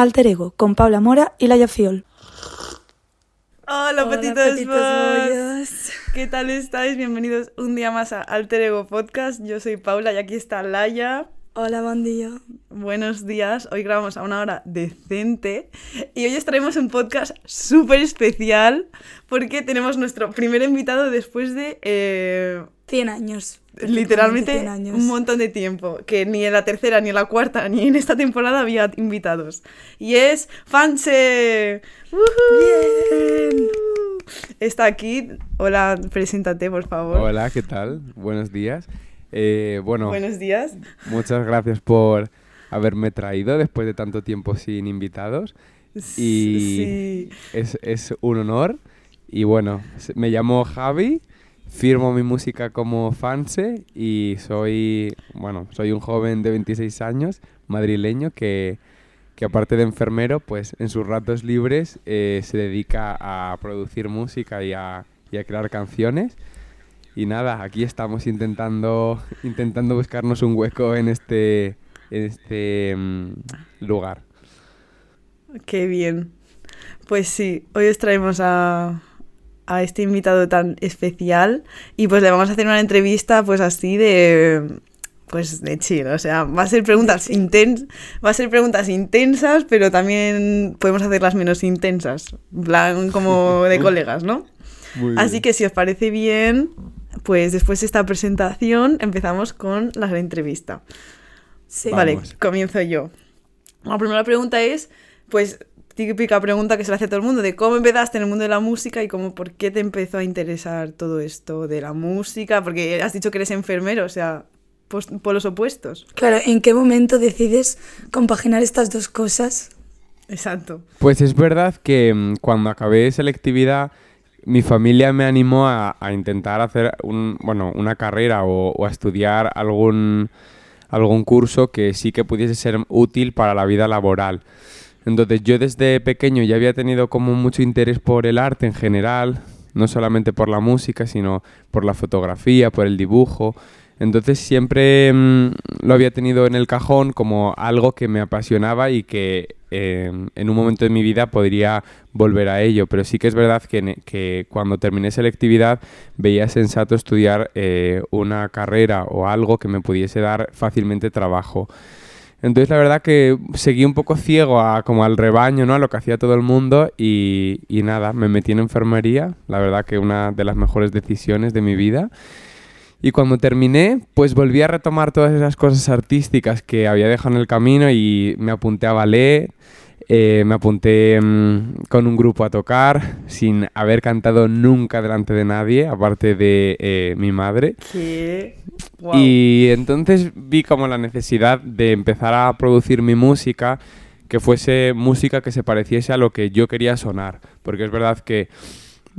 Alter Ego con Paula Mora y Laia Fiol. Hola, Hola, petitos. ¿Qué tal estáis? Bienvenidos un día más a Alter Ego Podcast. Yo soy Paula y aquí está Laia. Hola, bandillo. Buenos días. Hoy grabamos a una hora decente y hoy os traemos un podcast súper especial porque tenemos nuestro primer invitado después de eh, 100 años. literalmente 100 años. un montón de tiempo, que ni en la tercera, ni en la cuarta, ni en esta temporada había invitados. Y es. ¡Woohoo! Bien. Está aquí. Hola, preséntate, por favor. Hola, ¿qué tal? Buenos días. Eh, bueno, Buenos días. muchas gracias por haberme traído después de tanto tiempo sin invitados. Y Sí. es, es un honor. Y bueno, me llamo Javi, firmo mi música como Fanse y soy, bueno, soy un joven de 26 años, madrileño, que, que aparte de enfermero, pues en sus ratos libres eh, se dedica a producir música y a, y a crear canciones. Y nada, aquí estamos intentando, intentando buscarnos un hueco en este, en este mm, lugar. Qué bien. Pues sí, hoy os traemos a, a este invitado tan especial y pues le vamos a hacer una entrevista pues así de pues de chill, o sea, va a ser preguntas intensas, va a ser preguntas intensas, pero también podemos hacerlas menos intensas, en plan como de colegas, ¿no? Muy Así bien. que si os parece bien, pues después de esta presentación empezamos con la entrevista. Sí. Vale, Vamos. comienzo yo. La primera pregunta es, pues, típica pregunta que se le hace a todo el mundo, de cómo empezaste en el mundo de la música y cómo, por qué te empezó a interesar todo esto de la música, porque has dicho que eres enfermero, o sea, pos- polos opuestos. Claro, ¿en qué momento decides compaginar estas dos cosas? Exacto. Pues es verdad que mm, cuando acabé selectividad, mi familia me animó a, a intentar hacer un, bueno, una carrera o, o a estudiar algún, algún curso que sí que pudiese ser útil para la vida laboral. Entonces yo desde pequeño ya había tenido como mucho interés por el arte en general, no solamente por la música, sino por la fotografía, por el dibujo. Entonces siempre mm, lo había tenido en el cajón como algo que me apasionaba y que eh, en un momento de mi vida podría volver a ello. Pero sí que es verdad que, que cuando terminé selectividad veía sensato estudiar eh, una carrera o algo que me pudiese dar fácilmente trabajo. Entonces la verdad que seguí un poco ciego a, como al rebaño, ¿no? A lo que hacía todo el mundo y, y nada, me metí en enfermería, la verdad que una de las mejores decisiones de mi vida. Y cuando terminé, pues volví a retomar todas esas cosas artísticas que había dejado en el camino y me apunté a ballet, eh, me apunté mm, con un grupo a tocar sin haber cantado nunca delante de nadie, aparte de eh, mi madre. Que... Wow. Y entonces vi como la necesidad de empezar a producir mi música que fuese música que se pareciese a lo que yo quería sonar. Porque es verdad que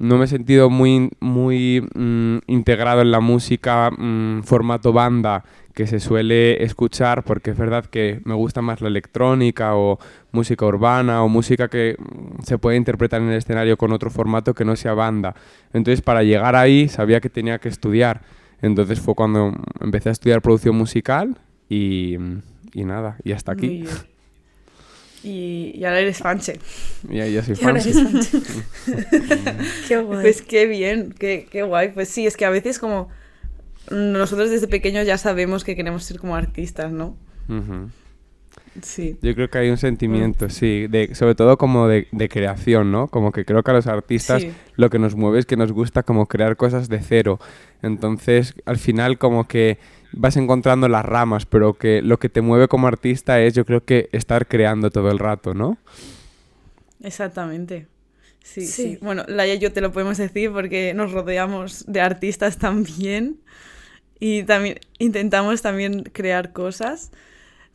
no me he sentido muy, muy mm, integrado en la música mm, formato banda que se suele escuchar porque es verdad que me gusta más la electrónica o música urbana o música que mm, se puede interpretar en el escenario con otro formato que no sea banda. Entonces para llegar ahí sabía que tenía que estudiar. Entonces fue cuando empecé a estudiar producción musical y, y nada, y hasta aquí. Y, y ahora eres fanche. Y ahí ya soy Y ahora fan. eres fan. Qué guay. Pues qué bien, qué, qué guay. Pues sí, es que a veces como nosotros desde pequeños ya sabemos que queremos ser como artistas, ¿no? Sí. Yo creo que hay un sentimiento, sí, de, sobre todo como de, de creación, ¿no? Como que creo que a los artistas Sí. lo que nos mueve es que nos gusta como crear cosas de cero. Entonces, al final como que vas encontrando las ramas, pero que lo que te mueve como artista es yo creo que estar creando todo el rato, ¿no? Exactamente. Sí, sí, Sí. Bueno, Laia y yo te lo podemos decir porque nos rodeamos de artistas también y también intentamos también crear cosas.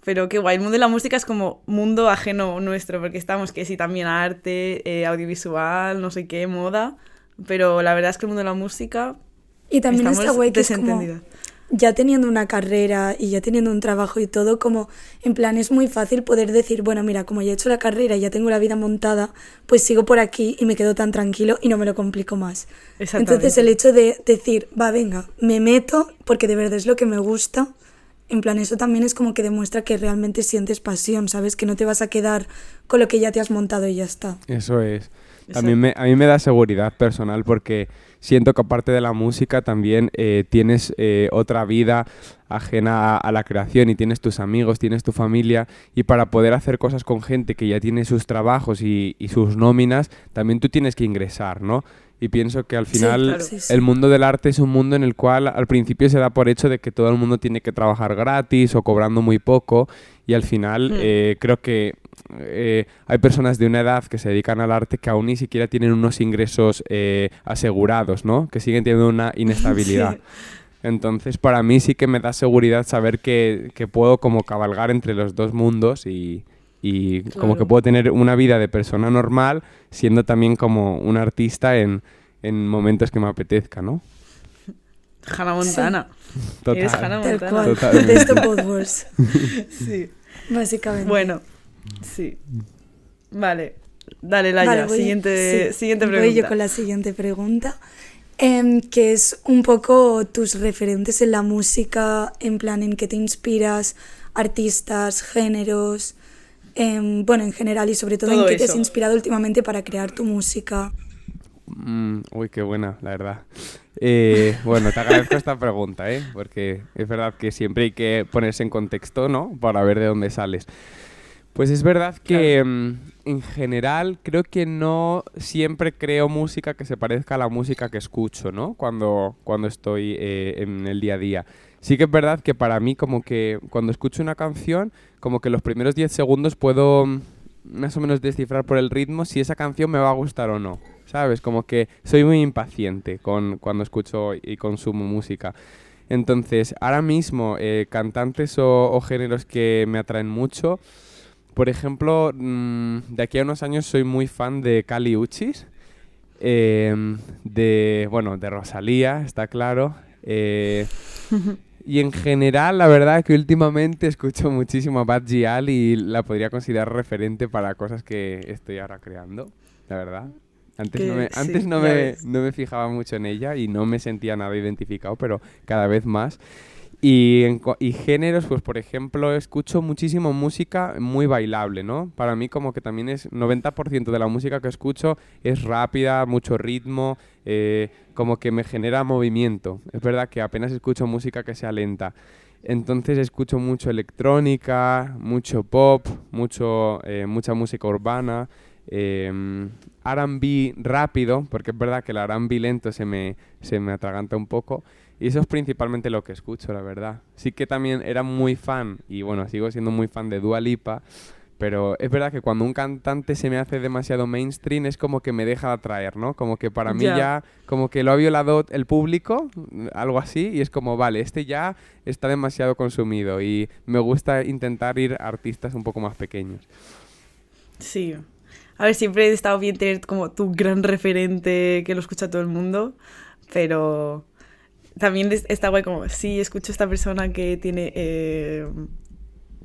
Pero qué guay, el mundo de la música es como mundo ajeno nuestro, porque estamos que sí también arte, eh, audiovisual, no sé qué, moda, pero la verdad es que el mundo de la música Y también estamos está guay que es como. Ya teniendo una carrera y ya teniendo un trabajo y todo, como en plan es muy fácil poder decir, bueno, mira, como ya he hecho la carrera y ya tengo la vida montada, pues sigo por aquí y me quedo tan tranquilo y no me lo complico más. Entonces el hecho de decir, va, venga, me meto porque de verdad es lo que me gusta En plan, eso también es como que demuestra que realmente sientes pasión, ¿sabes? Que no te vas a quedar con lo que ya te has montado y ya está. Eso es. También me, a mí me da seguridad personal porque siento que aparte de la música también eh, tienes eh, otra vida ajena a, la creación y tienes tus amigos, tienes tu familia y para poder hacer cosas con gente que ya tiene sus trabajos y, y sus nóminas, también tú tienes que ingresar, ¿no? Y pienso que al final el mundo del arte es un mundo en el cual al principio se da por hecho de que todo el mundo tiene que trabajar gratis o cobrando muy poco y al final hmm. eh, creo que eh, hay personas de una edad que se dedican al arte que aún ni siquiera tienen unos ingresos eh, asegurados, ¿no? Que siguen teniendo una inestabilidad. Entonces, para mí sí que me da seguridad saber que, que puedo como cabalgar entre los dos mundos y, y como que puedo tener una vida de persona normal siendo también como un artista en, en momentos que me apetezca, ¿no? Hannah Montana. Total. Eres Hannah Montana. Total. De esto Wars. sí. Básicamente. Bueno, sí. Vale. Dale, Laia. siguiente, siguiente pregunta. Voy yo con la siguiente pregunta. Eh, que es un poco tus referentes en la música, en plan en qué te inspiras, artistas, géneros, Em, bueno, en general y sobre todo, en qué te has inspirado últimamente para crear tu música. Mm, uy, qué buena, la verdad. Eh, bueno, te agradezco esta pregunta, ¿eh? porque es verdad que siempre hay que ponerse en contexto, ¿no? Para ver de dónde sales. Pues es verdad que mm, en general creo que no siempre creo música que se parezca a la música que escucho, ¿no? Cuando, cuando estoy eh, en el día a día. Sí que es verdad que para mí como que cuando escucho una canción, como que los primeros 10 segundos puedo mm, más o menos descifrar por el ritmo si esa canción me va a gustar o no. ¿Sabes? Como que soy muy impaciente con, cuando escucho y consumo música. Entonces, ahora mismo, eh, cantantes o, géneros que me atraen mucho, por ejemplo, mm, de aquí a unos años soy muy fan de Kali Uchis, em, de, bueno, de Rosalía, está claro. Eh, Y en general, la verdad que últimamente escucho muchísimo a Bad Gial y la podría considerar referente para cosas que estoy ahora creando, la verdad. Antes, no me, antes no, me, no me fijaba mucho en ella y no me sentía nada identificado, pero cada vez más. Y, y géneros, pues por ejemplo, escucho muchísimo música muy bailable, ¿no? Para mí como que también es 90% de la música que escucho es rápida, mucho ritmo, eh, como que me genera movimiento. Es verdad que apenas escucho música que sea lenta. Entonces escucho mucho electrónica, mucho pop, mucho, eh, mucha música urbana, eh, RB rápido, porque es verdad que el RB lento se me, se me atraganta un poco. Y eso es principalmente lo que escucho, la verdad. Sí que también era muy fan, y bueno, sigo siendo muy fan de Dua Lipa, pero es verdad que cuando un cantante se me hace demasiado mainstream es como que me deja de atraer, ¿no? Como que para mí ya, como que lo ha violado el público, algo así, y es como, vale, este ya está demasiado consumido y me gusta intentar ir a artistas un poco más pequeños. Sí. A ver, siempre he estado bien tener como tu gran referente que lo escucha todo el mundo, pero también está guay como, sí, escucho a esta persona que tiene eh,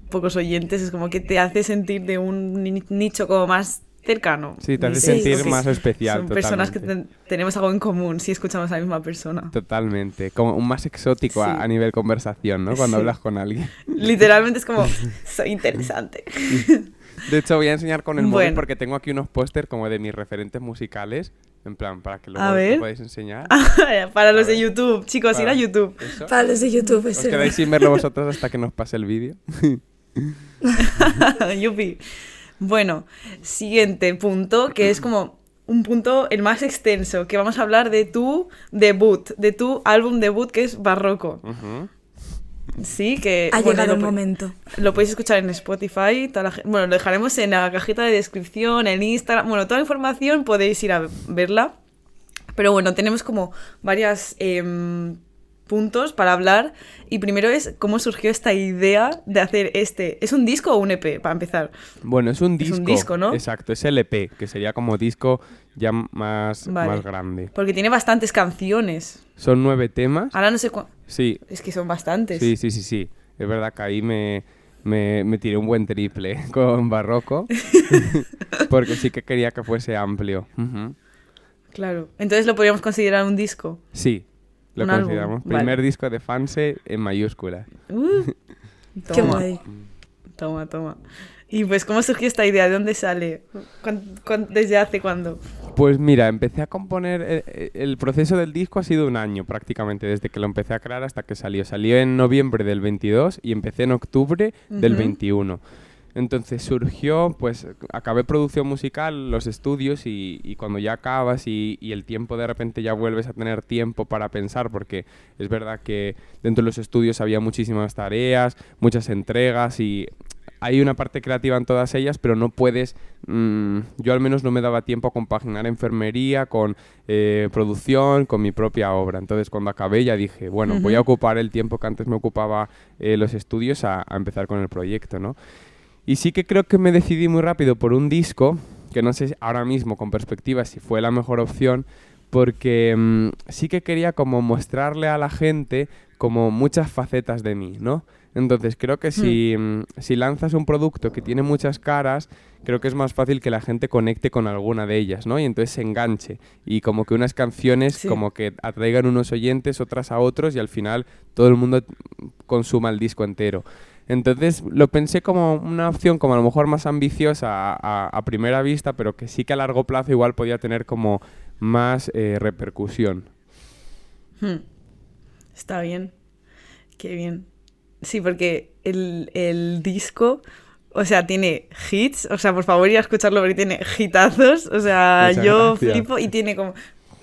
pocos oyentes, es como que te hace sentir de un nicho como más cercano. Sí, te hace sentir más especial. Son personas que tenemos algo en común si escuchamos a la misma persona. Totalmente, como un más exótico a, nivel conversación, ¿no? Cuando hablas con alguien. Literalmente es como, soy interesante. De hecho, voy a enseñar con el móvil porque tengo aquí unos póster como de mis referentes musicales. En plan, para que luego lo podáis enseñar. para los de YouTube, chicos, ir a YouTube. Para los de YouTube, Os quedáis sin verlo vosotros hasta que nos pase el vídeo. Yupi. Bueno, siguiente punto, que es como un punto el más extenso, que vamos a hablar de tu debut, de tu álbum debut que es Barroco. Sí, que... Ha llegado el momento. Lo podéis escuchar en Spotify. bueno, lo dejaremos en la cajita de descripción, en Instagram. Bueno, toda la información podéis ir a verla. Pero bueno, tenemos como varias em, puntos para hablar. Y primero es cómo surgió esta idea de hacer este. ¿Es un disco o un EP, para empezar? Bueno, es un disco. Es un disco, ¿no? Exacto, es el EP, que sería como disco ya más, más grande. Porque tiene bastantes canciones. Son nueve temas. Ahora no sé cuántos. Sí. Es que son bastantes. Sí, sí, sí, sí. Es verdad que ahí me, me, tiré un buen triple con Barroco. porque sí que quería que fuese amplio. Claro. Entonces lo podríamos considerar un disco. Sí, Lo Un álbum, consideramos. vale. Primer disco de Fanse en mayúsculas. Uh, Qué toma, guay. toma, toma. Y pues, ¿cómo surgió esta idea? ¿De dónde sale? ¿Cuán- cuán- ¿Desde hace cuándo? Pues mira, empecé a componer. eh, eh, El, proceso del disco ha sido un año prácticamente, desde que lo empecé a crear hasta que salió. Salió en noviembre del 22 y empecé en octubre del Ujú. 21. Entonces surgió, pues acabé producción musical, los estudios y, y cuando ya acabas y, y el tiempo de repente ya vuelves a tener tiempo para pensar, porque es verdad que dentro de los estudios había muchísimas tareas, muchas entregas y hay una parte creativa en todas ellas, pero no puedes, mm, yo al menos no me daba tiempo a compaginar enfermería con eh, producción, con mi propia obra. Entonces cuando acabé ya dije, bueno, voy a ocupar el tiempo que antes me ocupaba eh, los estudios a, a empezar con el proyecto, ¿no? Y sí que creo que me decidí muy rápido por un disco, que no sé ahora mismo con perspectiva si fue la mejor opción, porque mm, sí que quería como mostrarle a la gente como muchas facetas de mí, ¿no? Entonces creo que si, mm, si lanzas un producto que tiene muchas caras, creo que es más fácil que la gente conecte con alguna de ellas, ¿no? Y entonces se enganche. Y como que unas canciones Sí. como que atraigan unos oyentes, otras a otros, y al final todo el mundo consuma el disco entero. Entonces lo pensé como una opción como a lo mejor más ambiciosa a, a- a primera vista, pero que sí que a largo plazo igual podía tener como más eh, repercusión. Hmm. Está bien. Qué bien. Sí, porque el, el disco, o sea, tiene hits. O sea, por favor, ir a escucharlo porque tiene hitazos. O sea, Muchas yo gracias. flipo y tiene como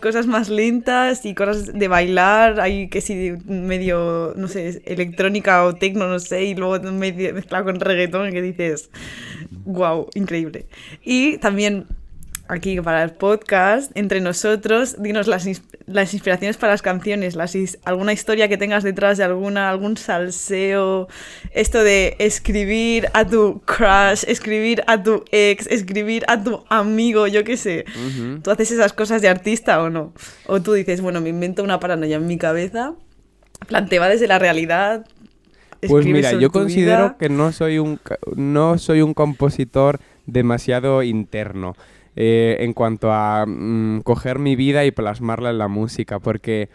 cosas más lentas y cosas de bailar. Hay que sí, medio, no sé, electrónica o tecno, no sé, y luego medio mezclado con reggaetón que dices, wow, increíble. Y también aquí para el podcast, entre nosotros, dinos las, las inspiraciones para las canciones, las alguna historia que tengas detrás de alguna, algún salseo, esto de escribir a tu crush, escribir a tu ex, escribir a tu amigo, yo qué sé. ¿Tú haces esas cosas de artista o no? O tú dices, bueno, me invento una paranoia en mi cabeza, planteo desde la realidad. Pues mira, yo considero vida. que no soy un no soy un compositor demasiado interno eh, en cuanto a mm, coger mi vida y plasmarla en la música, porque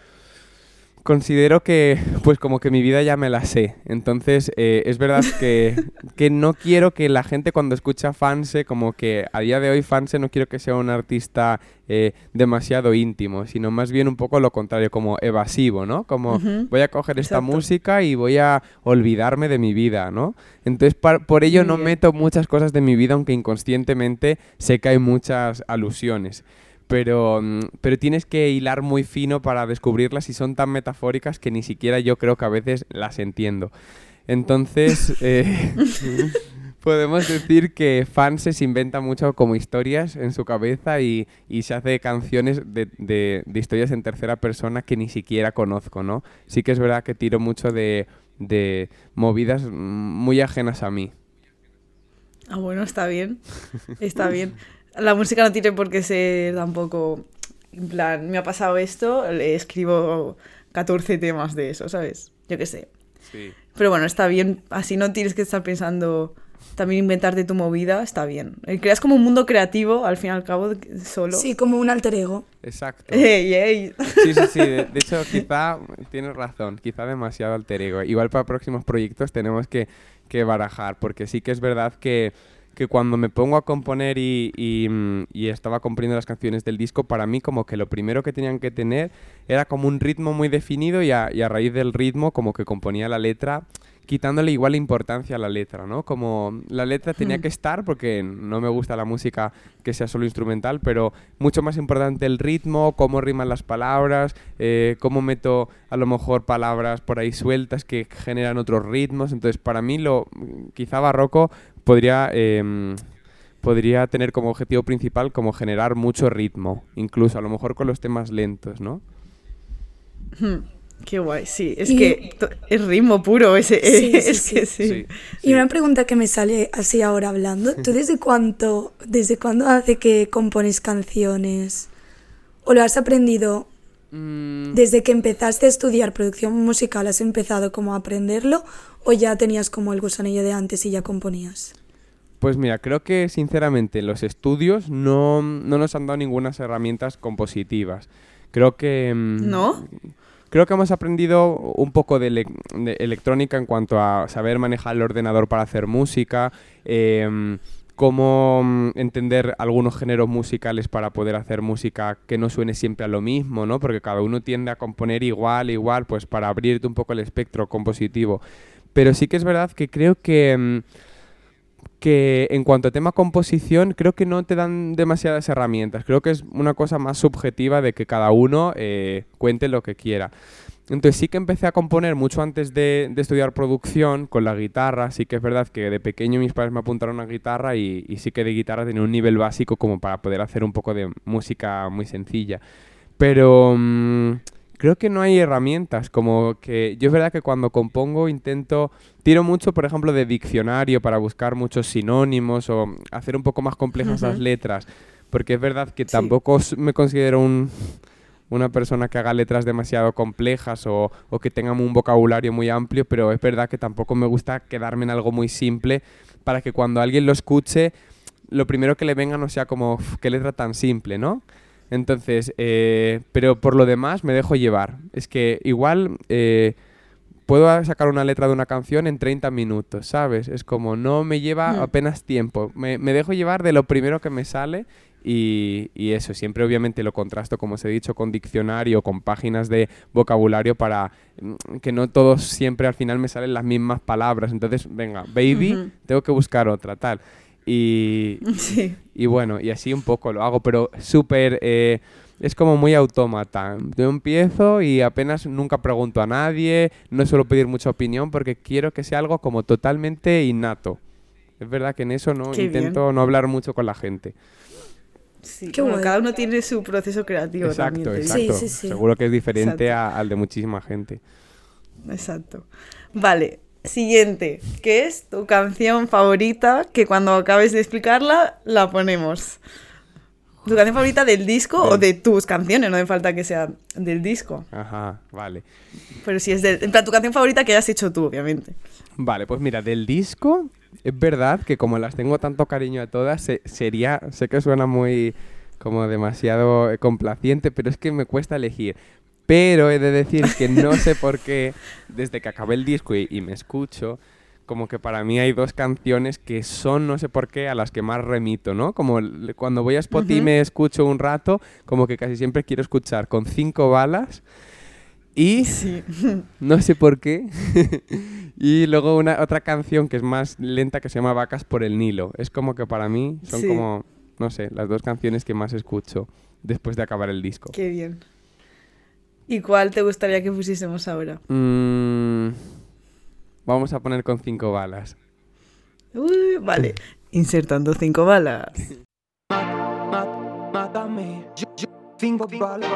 considero que pues como que mi vida ya me la sé. Entonces eh, es verdad que, que no quiero que la gente cuando escucha Fanse, como que a día de hoy Fanse no quiero que sea un artista eh, demasiado íntimo, sino más bien un poco lo contrario, como evasivo, ¿no? Como voy a coger esta exacto. música y voy a olvidarme de mi vida, ¿no? Entonces par- por ello Muy no bien. meto muchas cosas de mi vida, aunque inconscientemente sé que hay muchas alusiones. Pero, mm, pero tienes que hilar muy fino para descubrirlas y son tan metafóricas que ni siquiera yo creo que a veces las entiendo. Entonces, eh, podemos decir que Fan se inventa mucho como historias en su cabeza y, y se hace canciones de, de- de historias en tercera persona que ni siquiera conozco, ¿no? Sí que es verdad que tiro mucho de, de movidas muy ajenas a mí. Ah, bueno, está bien. Está bien. La música no tiene por qué ser tampoco. En plan, me ha pasado esto, le escribo 14 temas de eso, ¿sabes? Yo qué sé. Pero bueno, está bien. Así no tienes que estar pensando también inventarte tu movida, está bien. Eh, Creas como un mundo creativo, al fin y al cabo, solo. Sí, como un alter ego. Exacto. Ey, ey. Sí, sí, sí. De, de hecho, quizá tienes razón, quizá demasiado alter ego. Igual para próximos proyectos tenemos que, que barajar, porque sí que es verdad que, que cuando me pongo a componer mm, y estaba componiendo las canciones del disco, para mí como que lo primero que tenían que tener era como un ritmo muy definido y a raíz del ritmo como que componía la letra quitándole igual importancia a la letra, ¿no? Como la letra tenía Hmm. que estar porque no me gusta la música que sea solo instrumental, pero mucho más importante el ritmo, cómo riman las palabras, eh, cómo meto a lo mejor palabras por ahí sueltas que generan otros ritmos. Entonces, para mí lo quizá barroco podría em, podría tener como objetivo principal como generar mucho ritmo, incluso a lo mejor con los temas lentos, ¿no? Qué guay, sí. Es Y- que es ritmo puro ese. Sí, sí, es sí. que sí. Y una pregunta que me sale así ahora hablando, ¿tú desde cuánto, desde cuándo hace que compones canciones? ¿O lo has aprendido Mm, desde que empezaste a estudiar producción musical? ¿Has empezado como a aprenderlo o ya tenías como el gusanillo de antes y ya componías? Pues mira, creo que sinceramente los estudios no, no nos han dado ninguna herramientas compositivas. Creo que... mm, ¿No? Creo que hemos aprendido un poco de, electrónica en cuanto a saber manejar el ordenador para hacer música, em, cómo mm, entender algunos géneros musicales para poder hacer música que no suene siempre a lo mismo, ¿no? Porque cada uno tiende a componer igual, igual, pues para abrirte un poco el espectro compositivo. Pero sí que es verdad que creo que... Mm, que en cuanto a tema composición, creo que no te dan demasiadas herramientas. Creo que es una cosa más subjetiva de que cada uno eh, cuente lo que quiera. Entonces sí que empecé a componer mucho antes de, estudiar producción con la guitarra. Sí que es verdad que de pequeño mis padres me apuntaron a guitarra y, sí que de guitarra tenía un nivel básico como para poder hacer un poco de música muy sencilla. Pero mm, creo que no hay herramientas, como que yo es verdad que cuando compongo intento, tiro mucho, por ejemplo, de diccionario para buscar muchos sinónimos o hacer un poco más complejas las letras, porque es verdad que tampoco me considero un, una persona que haga letras demasiado complejas o, o que tenga un vocabulario muy amplio, pero es verdad que tampoco me gusta quedarme en algo muy simple para que cuando alguien lo escuche, lo primero que le venga no sea como, qué letra tan simple, ¿no? Entonces, eh, pero por lo demás me dejo llevar. Es que igual eh, puedo sacar una letra de una canción en 30 minutos, ¿sabes? Es como no me lleva hmm. apenas tiempo. Me, dejo llevar de lo primero que me sale y, eso, siempre obviamente lo contrasto, como os he dicho, con diccionario, con páginas de vocabulario para mm, que no todos siempre al final me salen las mismas palabras. Entonces, venga, baby, tengo que buscar otra, tal. Y, y bueno, y así un poco lo hago, pero súper... Eh, es como muy autómata. Yo empiezo y apenas nunca pregunto a nadie, no suelo pedir mucha opinión porque quiero que sea algo como totalmente innato. Es verdad que en eso no intento no hablar mucho con la gente. Sí, cada uno tiene su proceso creativo. Exacto, exacto. Seguro que es diferente al de muchísima gente. Exacto. Vale, Siguiente, ¿qué es tu canción favorita que cuando acabes de explicarla la ponemos? ¿Tu canción favorita del disco o de tus canciones? No hace falta que sea del disco. Ajá, vale. Pero si es de, en plan, tu canción favorita que hayas hecho tú, obviamente. Vale, pues mira, del disco, es verdad que como las tengo tanto cariño a todas, sería, sé que suena muy como demasiado complaciente, pero es que me cuesta elegir. Pero he de decir que no sé por qué, desde que acabé el disco y, me escucho, como que para mí hay dos canciones que son, no sé por qué, a las que más remito, ¿no? Como cuando voy a Spotify y me escucho un rato, como que casi siempre quiero escuchar con cinco balas. Y no sé por qué. y luego una otra canción que es más lenta que se llama Vacas por el Nilo. Es como que para mí son como, no sé, las dos canciones que más escucho después de acabar el disco. Qué bien. ¿Y cuál te gustaría que pusiésemos ahora? Mm, vamos a poner con cinco balas. Uy, vale. Insertando cinco balas. Mátame. Cinco balas.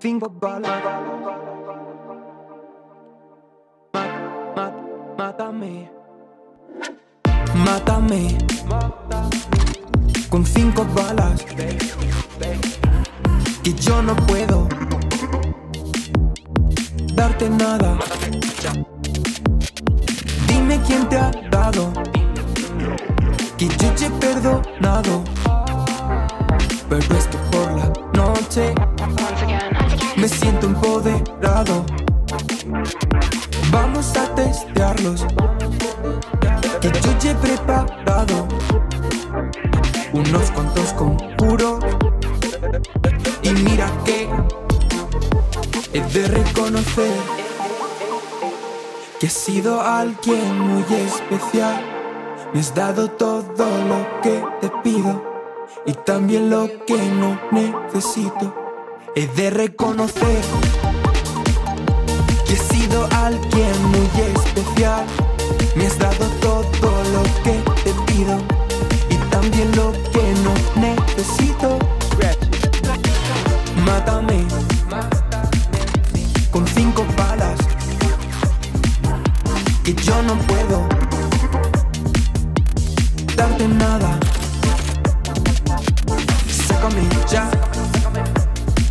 Cinco balas. Mátame. Mátame. Con cinco balas que yo no puedo darte nada. Dime quién te ha dado que yo te he perdonado. Pero es que por la noche me siento empoderado. Vamos a testearlos. Que yo ya he preparado unos cuantos conjuros mira que he de reconocer que he sido alguien muy especial. Me has dado todo lo que te pido y también lo que no necesito. He de reconocer que he sido alguien muy especial. Me has dado todo lo que te pido y también lo Mátame. Con cinco balas que yo no puedo darte nada. Sácame ya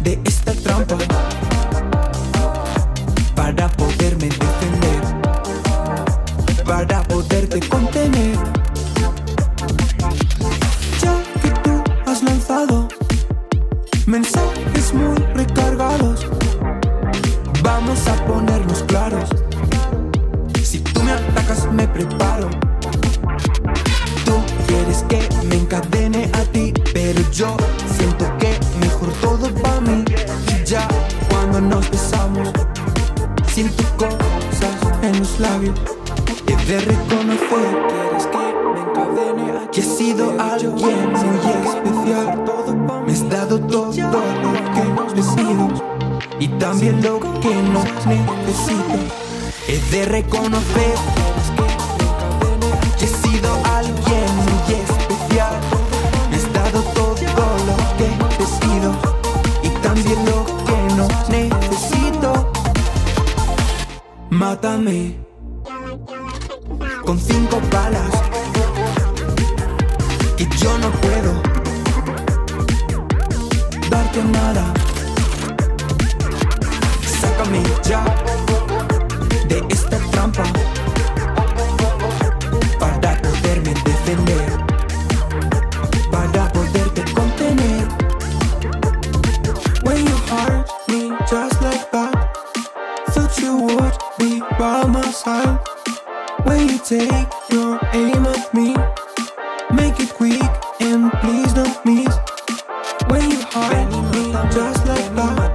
de esta trampa by my side. When you take your aim at me, make it quick and please don't miss. When you hurt me just like that,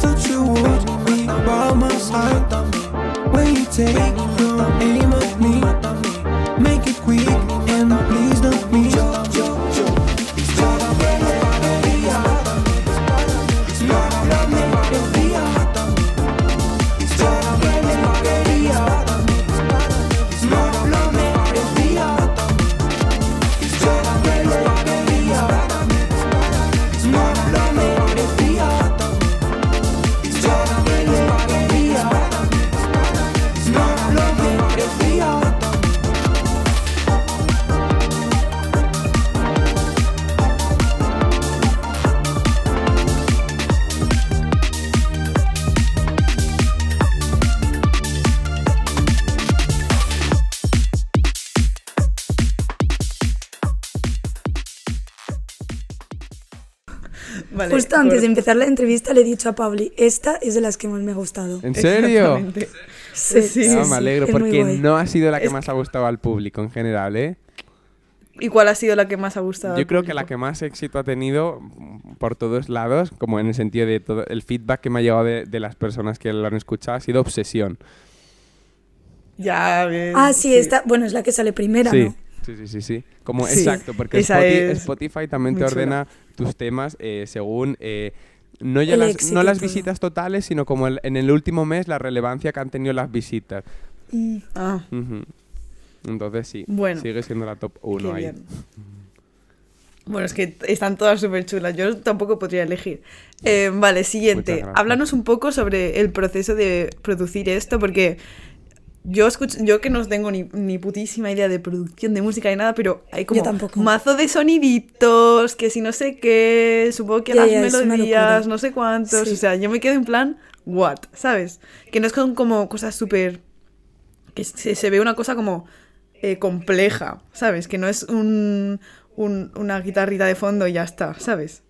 thought you would be by my side. When you take Justo antes de empezar la entrevista le he dicho a Pauli, esta es de las que más me ha gustado. ¿En serio? Sí, Sí. sí, sí, me alegro, porque no ha sido la que Es más ha gustado al público en general, ¿eh? ¿Y cuál ha sido la que más ha gustado? Yo al creo que la que más éxito ha tenido por todos lados, como en el sentido de todo el feedback que me ha llegado de, de las personas que lo han escuchado, ha sido Obsesión. Ya, bien. Ah, sí, esta, bueno, es la que sale primera, Sí. ¿no? Sí, sí, sí, sí. Como, Sí, exacto, porque Spotify también te ordena tus temas eh, según eh, no, ya las, no las visitas totales, sino como el- en el último mes la relevancia que han tenido las visitas. Mm, Ah. Entonces sí, Bueno, sigue siendo la top 1 qué ahí. bien. Bueno, es que están todas súper chulas. Yo tampoco podría elegir. Eh, vale, siguiente. Háblanos un poco sobre el proceso de producir esto, porque yo escucho, yo que no tengo ni, ni putísima idea de producción de música ni nada, pero hay como mazo de soniditos, que si no sé qué, supongo que las melodías, no sé cuántos. Sí. O sea, yo me quedo en plan, what, ¿sabes? Que no es como cosas súper que se, se ve una cosa como eh, compleja, ¿sabes? Que no es un, un- una guitarrita de fondo y ya está, ¿sabes?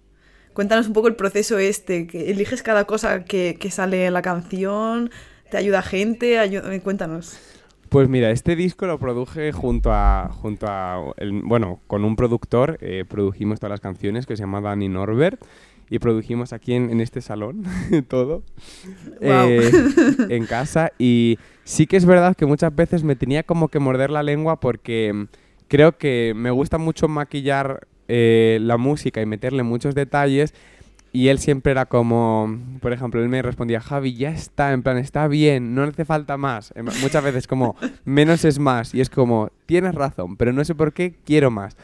Cuéntanos un poco el proceso este, que eliges cada cosa que, que sale en la canción, te ayuda gente, eh, cuéntanos. Pues mira, este disco lo produje junto a, junto a el- bueno, con un productor, eh, produjimos todas las canciones que se llama Danny Norbert y produjimos aquí en, en este salón todo eh, en casa. Y sí que es verdad que muchas veces me tenía como que morder la lengua porque creo que me gusta mucho maquillar eh, la música y meterle muchos detalles y él siempre era como, por ejemplo, él me respondía, Javi, ya está, en plan, está bien, no hace falta más. Muchas veces como, menos es más. Y es como, tienes razón, pero no sé por qué, quiero más.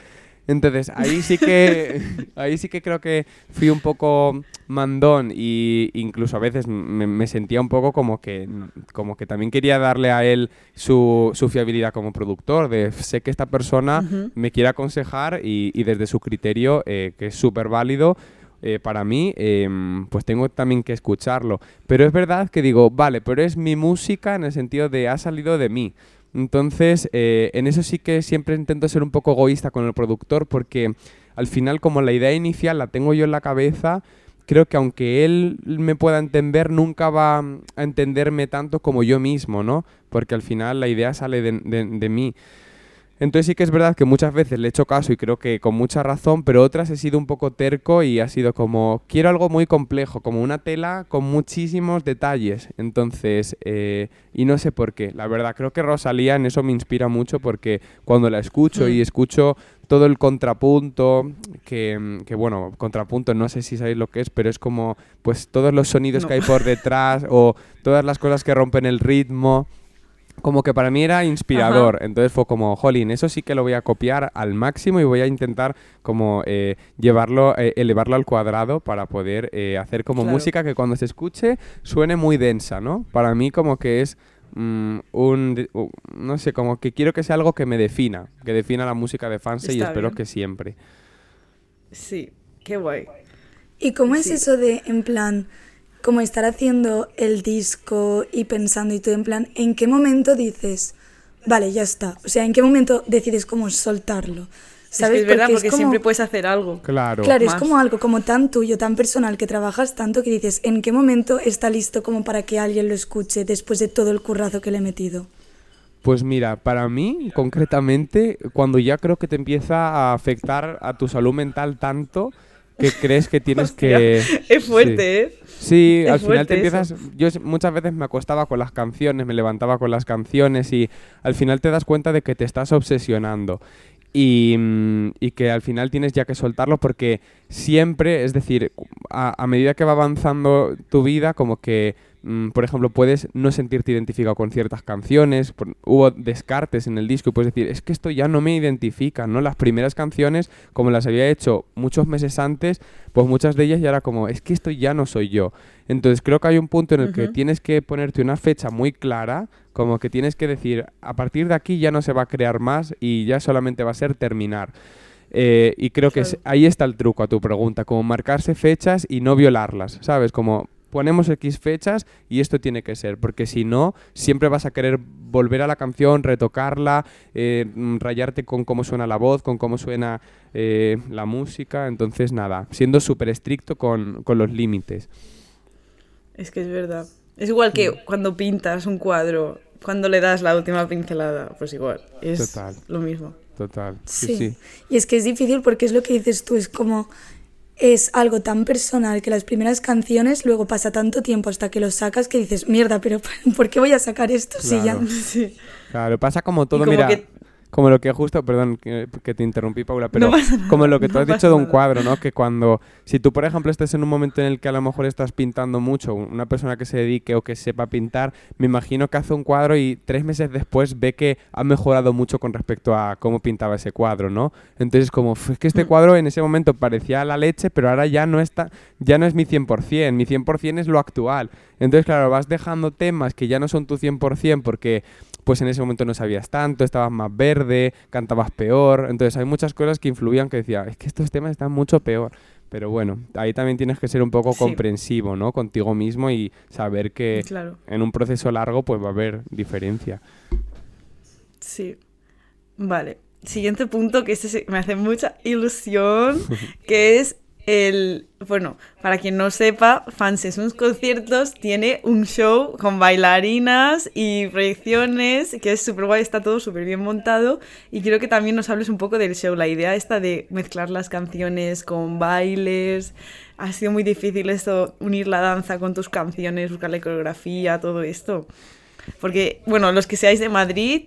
Entonces, ahí sí que, ahí sí que creo que fui un poco mandón y incluso a veces me, me sentía un poco como que, como que también quería darle a él su, su fiabilidad como productor, de sé que esta persona Ujú. me quiere aconsejar y, y desde su criterio, eh, que es súper válido, eh, para mí, em, pues tengo también que escucharlo. Pero es verdad que digo, vale, pero es mi música en el sentido de ha salido de mí. Entonces, eh, en eso sí que siempre intento ser un poco egoísta con el productor porque al final como la idea inicial la tengo yo en la cabeza, creo que aunque él me pueda entender, nunca va a entenderme tanto como yo mismo, ¿no? Porque al final la idea sale de, de- de mí. Entonces sí que es verdad que muchas veces le he hecho caso y creo que con mucha razón, pero otras he sido un poco terco y ha sido como, quiero algo muy complejo, como una tela con muchísimos detalles. Entonces, eh, y no sé por qué. La verdad, creo que Rosalía en eso me inspira mucho porque cuando la escucho y escucho todo el contrapunto, que, mm, que, bueno, contrapunto, no sé si sabéis lo que es, pero es como pues todos los sonidos No. que hay por detrás o todas las cosas que rompen el ritmo. Como que para mí era inspirador, entonces fue como, jolín, eso sí que lo voy a copiar al máximo y voy a intentar como eh, llevarlo, eh, elevarlo al cuadrado para poder eh, hacer como Claro. música que cuando se escuche suene muy densa, ¿no? Para mí como que es mm, un, no sé, como que quiero que sea algo que me defina, que defina la música de Fanse y espero bien. que siempre. Sí, qué guay. ¿Y cómo es eso de, en plan, como estar haciendo el disco y pensando y todo, en plan, ¿en qué momento dices, vale, ya está? O sea, ¿en qué momento decides cómo soltarlo? Es que es verdad, porque, es como- siempre puedes hacer algo. Claro. Claro, es como algo como tan tuyo, tan personal, que trabajas tanto que dices, ¿en qué momento está listo como para que alguien lo escuche después de todo el currazo que le he metido? Pues mira, para mí, concretamente, cuando ya creo que te empieza a afectar a tu salud mental tanto que crees que tienes Hostia, que... Es fuerte, ¿eh? Sí, al final te eso. empiezas... Yo muchas veces me acostaba con las canciones, me levantaba con las canciones y al final te das cuenta de que te estás obsesionando. Y, mm, y que al final tienes ya que soltarlo porque siempre, es decir, a, a medida que va avanzando tu vida, como que, mm, por ejemplo, puedes no sentirte identificado con ciertas canciones, por- hubo descartes en el disco y puedes decir, es que esto ya no me identifica, ¿no? Las primeras canciones, como las había hecho muchos meses antes, pues muchas de ellas ya era como, es que esto ya no soy yo. Entonces creo que hay un punto en el que tienes que ponerte una fecha muy clara, como que tienes que decir, a partir de aquí ya no se va a crear más y ya solamente va a ser terminar. Eh, y creo que ahí está el truco a tu pregunta, como marcarse fechas y no violarlas, ¿sabes? Como ponemos X fechas y esto tiene que ser, porque si no, siempre vas a querer volver a la canción, retocarla, eh, mm, rayarte con cómo suena la voz, con cómo suena eh, la música, entonces nada, siendo súper estricto con, con los límites. Es que es verdad. Es igual que Mm. cuando pintas un cuadro, cuando le das la última pincelada, pues igual. Es Total. lo mismo. Total. Sí, Sí. sí. Y es que es difícil porque es lo que dices tú, es como es algo tan personal que las primeras canciones luego pasa tanto tiempo hasta que lo sacas que dices, mierda, pero ¿por qué voy a sacar esto si ya Claro. Sí. Claro, pasa como todo, como mira, que- como lo que justo, perdón que, que te interrumpí, Paula, pero nada, como lo que tú no has dicho de un cuadro, ¿no? Que cuando, si tú, por ejemplo, estás en un momento en el que a lo mejor estás pintando mucho, una persona que se dedique o que sepa pintar, me imagino que hace un cuadro y tres meses después ve que ha mejorado mucho con respecto a cómo pintaba ese cuadro, ¿no? Entonces, como, "Uf, es que Mm. este cuadro en ese momento parecía la leche, pero ahora ya no está, ya no es mi 100%, mi 100% es lo actual. Entonces, claro, vas dejando temas que ya no son tu 100% porque pues en ese momento no sabías tanto, estabas más verde, cantabas peor, entonces hay muchas cosas que influían que decía, es que estos temas están mucho peor. Pero bueno, ahí también tienes que ser un poco Sí. comprensivo, ¿no? Contigo mismo y saber que Claro. en un proceso largo pues va a haber diferencia. Sí. Vale. Siguiente punto, que este me hace mucha ilusión, que es el... Bueno, para quien no sepa, Fans en sus conciertos tiene un show con bailarinas y proyecciones, que es súper guay, está todo súper bien montado. Y quiero que también nos hables un poco del show, la idea esta de mezclar las canciones con bailes. Ha sido muy difícil esto, unir la danza con tus canciones, buscar la coreografía, todo esto. Porque, bueno, los que seáis de Madrid,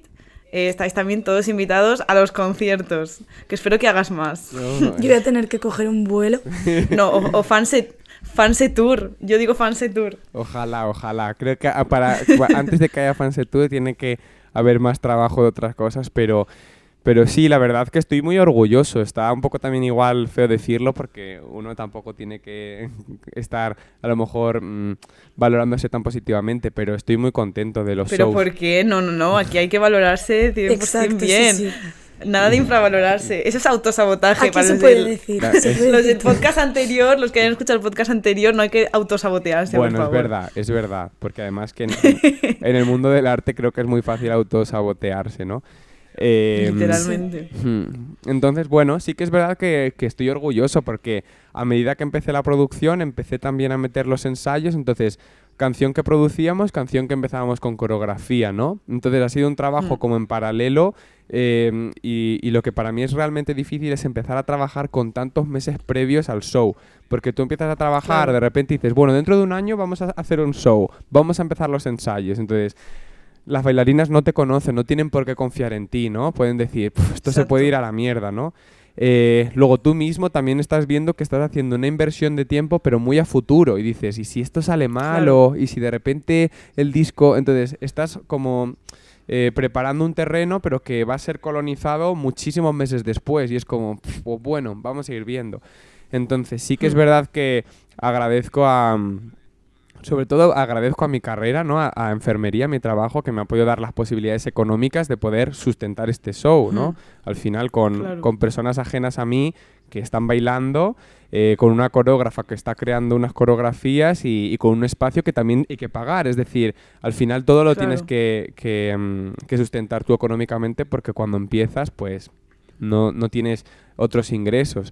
eh, estáis también todos invitados a los conciertos, que espero que hagas más. yo voy a tener que coger un vuelo. No, o, o fanse, fanse tour. Yo digo fanse tour. Ojalá, ojalá. Creo que ah, para, antes de que haya fansetud tiene que haber más trabajo de otras cosas, pero, pero sí, la verdad que estoy muy orgulloso. Está un poco también igual feo decirlo porque uno tampoco tiene que estar a lo mejor mm, valorándose tan positivamente, pero estoy muy contento de los Pero shows. ¿por qué? No, no, no. Aquí hay que valorarse 100% Exacto, sí, bien. sí. Nada de infravalorarse. Eso es autosabotaje. Aquí para se los puede del- decir. Los del podcast anterior, los que hayan escuchado el podcast anterior, no hay que autosabotearse, Bueno, por es verdad, es verdad, porque además que en, en el mundo del arte creo que es muy fácil autosabotearse, ¿no? Eh, Literalmente. Entonces, bueno, sí que es verdad que, que estoy orgulloso porque a medida que empecé la producción, empecé también a meter los ensayos, entonces canción que producíamos, canción que empezábamos con coreografía, ¿no? Entonces ha sido un trabajo Mm. como en paralelo eh, y, y lo que para mí es realmente difícil es empezar a trabajar con tantos meses previos al show, porque tú empiezas a trabajar, Claro. de repente dices, bueno, dentro de un año vamos a hacer un show, vamos a empezar los ensayos, entonces las bailarinas no te conocen, no tienen por qué confiar en ti, ¿no? Pueden decir, "Puf, esto se puede ir a la mierda, ¿no? Eh, luego tú mismo también estás viendo que estás haciendo una inversión de tiempo, pero muy a futuro. Y dices, ¿y si esto sale mal? Claro. O, ¿Y si de repente el disco... Entonces, estás como eh, preparando un terreno, pero que va a ser colonizado muchísimos meses después. Y es como, "Pf, pues bueno, vamos a ir viendo. Entonces, sí que es Hmm. verdad que agradezco a... Sobre todo agradezco a mi carrera, ¿no? A, a enfermería, mi trabajo, que me ha podido dar las posibilidades económicas de poder sustentar este show, ¿no? Al final con, Claro. con personas ajenas a mí que están bailando, eh, con una coreógrafa que está creando unas coreografías y, y con un espacio que también hay que pagar. Es decir, al final todo lo tienes que, mm, que sustentar tú económicamente porque cuando empiezas, pues no, no tienes otros ingresos.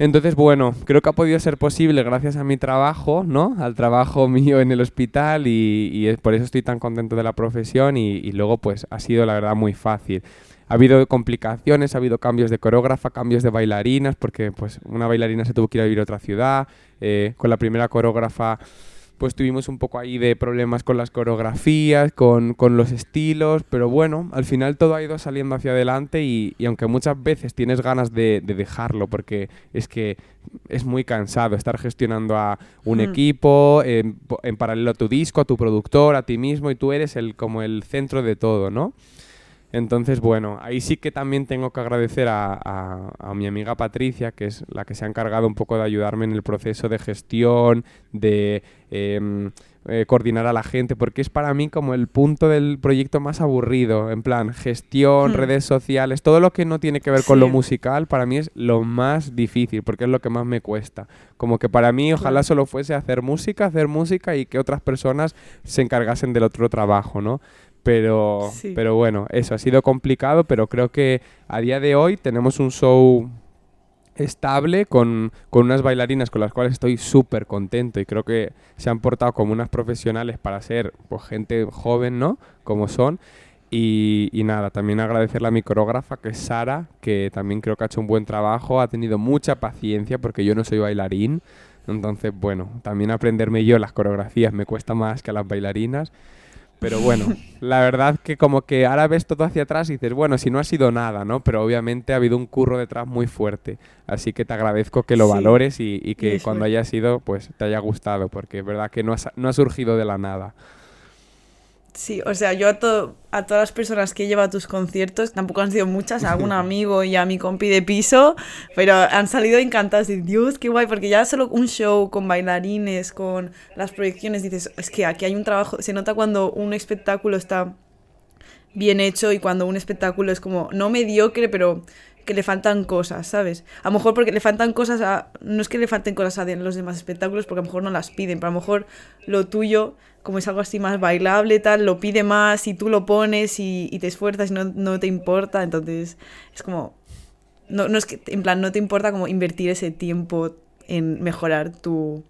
Entonces, bueno, creo que ha podido ser posible gracias a mi trabajo, ¿no? Al trabajo mío en el hospital y, y por eso estoy tan contento de la profesión y, y luego pues ha sido la verdad muy fácil. Ha habido complicaciones, ha habido cambios de coreógrafa, cambios de bailarinas, porque pues una bailarina se tuvo que ir a vivir a otra ciudad. eh, con la primera coreógrafa pues tuvimos un poco ahí de problemas con las coreografías, con, con los estilos, pero bueno, al final todo ha ido saliendo hacia adelante y, y aunque muchas veces tienes ganas de, de dejarlo, porque es que es muy cansado estar gestionando a un Hmm. equipo, en, po- en paralelo a tu disco, a tu productor, a ti mismo, y tú eres el, como el centro de todo, ¿no? Entonces, bueno, ahí sí que también tengo que agradecer a, a- a mi amiga Patricia, que es la que se ha encargado un poco de ayudarme en el proceso de gestión, de em, eh, coordinar a la gente, porque es para mí como el punto del proyecto más aburrido, en plan, gestión, Hmm. redes sociales, todo lo que no tiene que ver con lo musical, para mí es lo más difícil, porque es lo que más me cuesta. Como que para mí ojalá solo fuese hacer música, hacer música y que otras personas se encargasen del otro trabajo, ¿no? Pero, Sí. pero bueno, eso ha sido complicado, pero creo que a día de hoy tenemos un show estable con, con unas bailarinas con las cuales estoy súper contento y creo que se han portado como unas profesionales para ser pues, gente joven, ¿no? Como son. Y, y nada, también agradecerle a mi coreógrafa, que es Sara, que también creo que ha hecho un buen trabajo, ha tenido mucha paciencia porque yo no soy bailarín. Entonces, bueno, también aprenderme yo las coreografías me cuesta más que a las bailarinas. Pero bueno, la verdad que como que ahora ves todo hacia atrás y dices, bueno, si no ha sido nada, ¿no? Pero obviamente ha habido un curro detrás muy fuerte. Así que te agradezco que lo Sí, valores y, y que y cuando haya sido, pues te haya gustado, porque es verdad que no ha, no ha surgido de la nada. Sí, o sea, yo a, to- a todas las personas que he llevado a tus conciertos, tampoco han sido muchas, a algún amigo y a mi compi de piso, pero han salido encantados. Y Dios, qué guay, porque ya solo un show con bailarines, con las proyecciones, dices, es que aquí hay un trabajo, se nota cuando un espectáculo está bien hecho y cuando un espectáculo es como, no mediocre, pero que le faltan cosas, ¿sabes? A lo mejor porque le faltan cosas a... No es que le falten cosas a los demás espectáculos, porque a lo mejor no las piden, pero a lo mejor lo tuyo, como es algo así más bailable, tal, lo pide más y tú lo pones y, te esfuerzas y no, no te importa, entonces es como... No, no es que, en plan, no te importa como invertir ese tiempo en mejorar tu,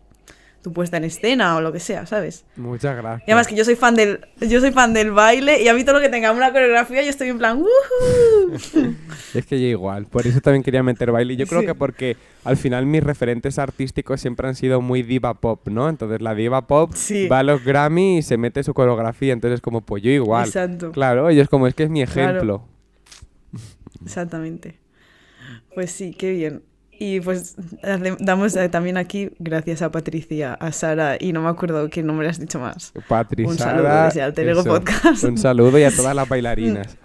tu puesta en escena o lo que sea, ¿sabes? Muchas gracias. Y además que yo soy fan del yo soy fan del baile y a mí todo lo que tenga una coreografía yo estoy en plan "Woohoo". Es que yo igual, por eso también quería meter baile. Yo creo Sí. que porque al final mis referentes artísticos siempre han sido muy diva pop, ¿no? Entonces la diva pop Sí. va a los Grammy y se mete su coreografía, entonces como pues yo igual. Exacto. Claro, es como es que es mi Claro. ejemplo. Exactamente. Pues sí, qué bien. Y pues damos eh, también aquí gracias a Patricia, a Sara y no me acuerdo qué nombre has dicho más. Patri, Un saludo Sara, desde Alter Ego. Podcast. Un saludo y a todas las bailarinas.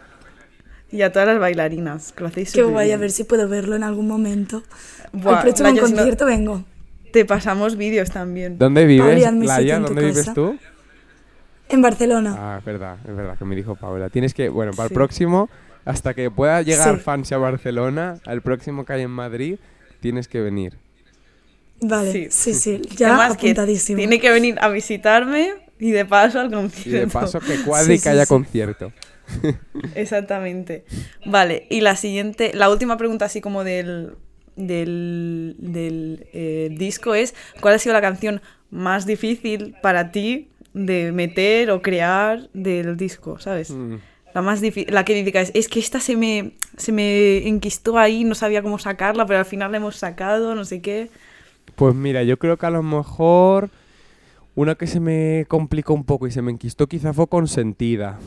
Y a todas las bailarinas, que lo hacéis Qué a ver si puedo verlo en algún momento. Buah, Al próximo Laia, si no- concierto vengo. Te pasamos vídeos también. ¿Dónde vives, Laia? ¿Dónde vives tú? En Barcelona. Ah, es verdad, es verdad que me dijo Paula. Tienes que, bueno, para Sí. el próximo, hasta que pueda llegar Sí. fans a Barcelona, al próximo que hay en Madrid, tienes que venir. Vale, Sí. sí, sí, ya Además que apuntadísimo. tiene que venir a visitarme y de paso al Y concierto. de paso que cuadre y Sí, que haya sí. concierto. Exactamente. Vale, y la siguiente, la última pregunta así como del, del, del eh, disco es, ¿cuál ha sido la canción más difícil para ti de meter o crear del disco, ¿sabes? Mm. La más la que dices, es que esta se me, se me enquistó ahí, no sabía cómo sacarla, pero al final la hemos sacado, no sé qué. Pues mira, yo creo que a lo mejor una que se me complicó un poco y se me enquistó quizá fue Consentida.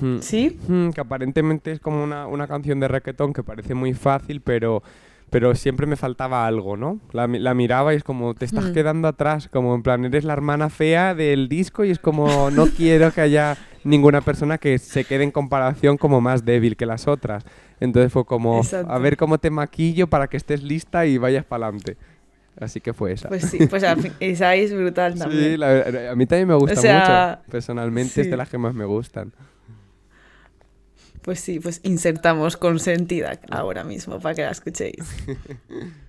Mm. ¿Sí? Mm, que aparentemente es como una, una canción de reggaetón que parece muy fácil, pero, pero siempre me faltaba algo, ¿no? La, la miraba y es como, te estás Mm. quedando atrás, como en plan, eres la hermana fea del disco y es como, no quiero que haya ninguna persona que se quede en comparación como más débil que las otras. Entonces fue como, Exacto. a ver cómo te maquillo para que estés lista y vayas para adelante. Así que fue esa. Pues sí, pues esa es brutal también. Sí, la a mí también me gusta sea, mucho. Personalmente es sí. de las que más me gustan. Pues sí, pues insertamos consentida ahora mismo para que la escuchéis.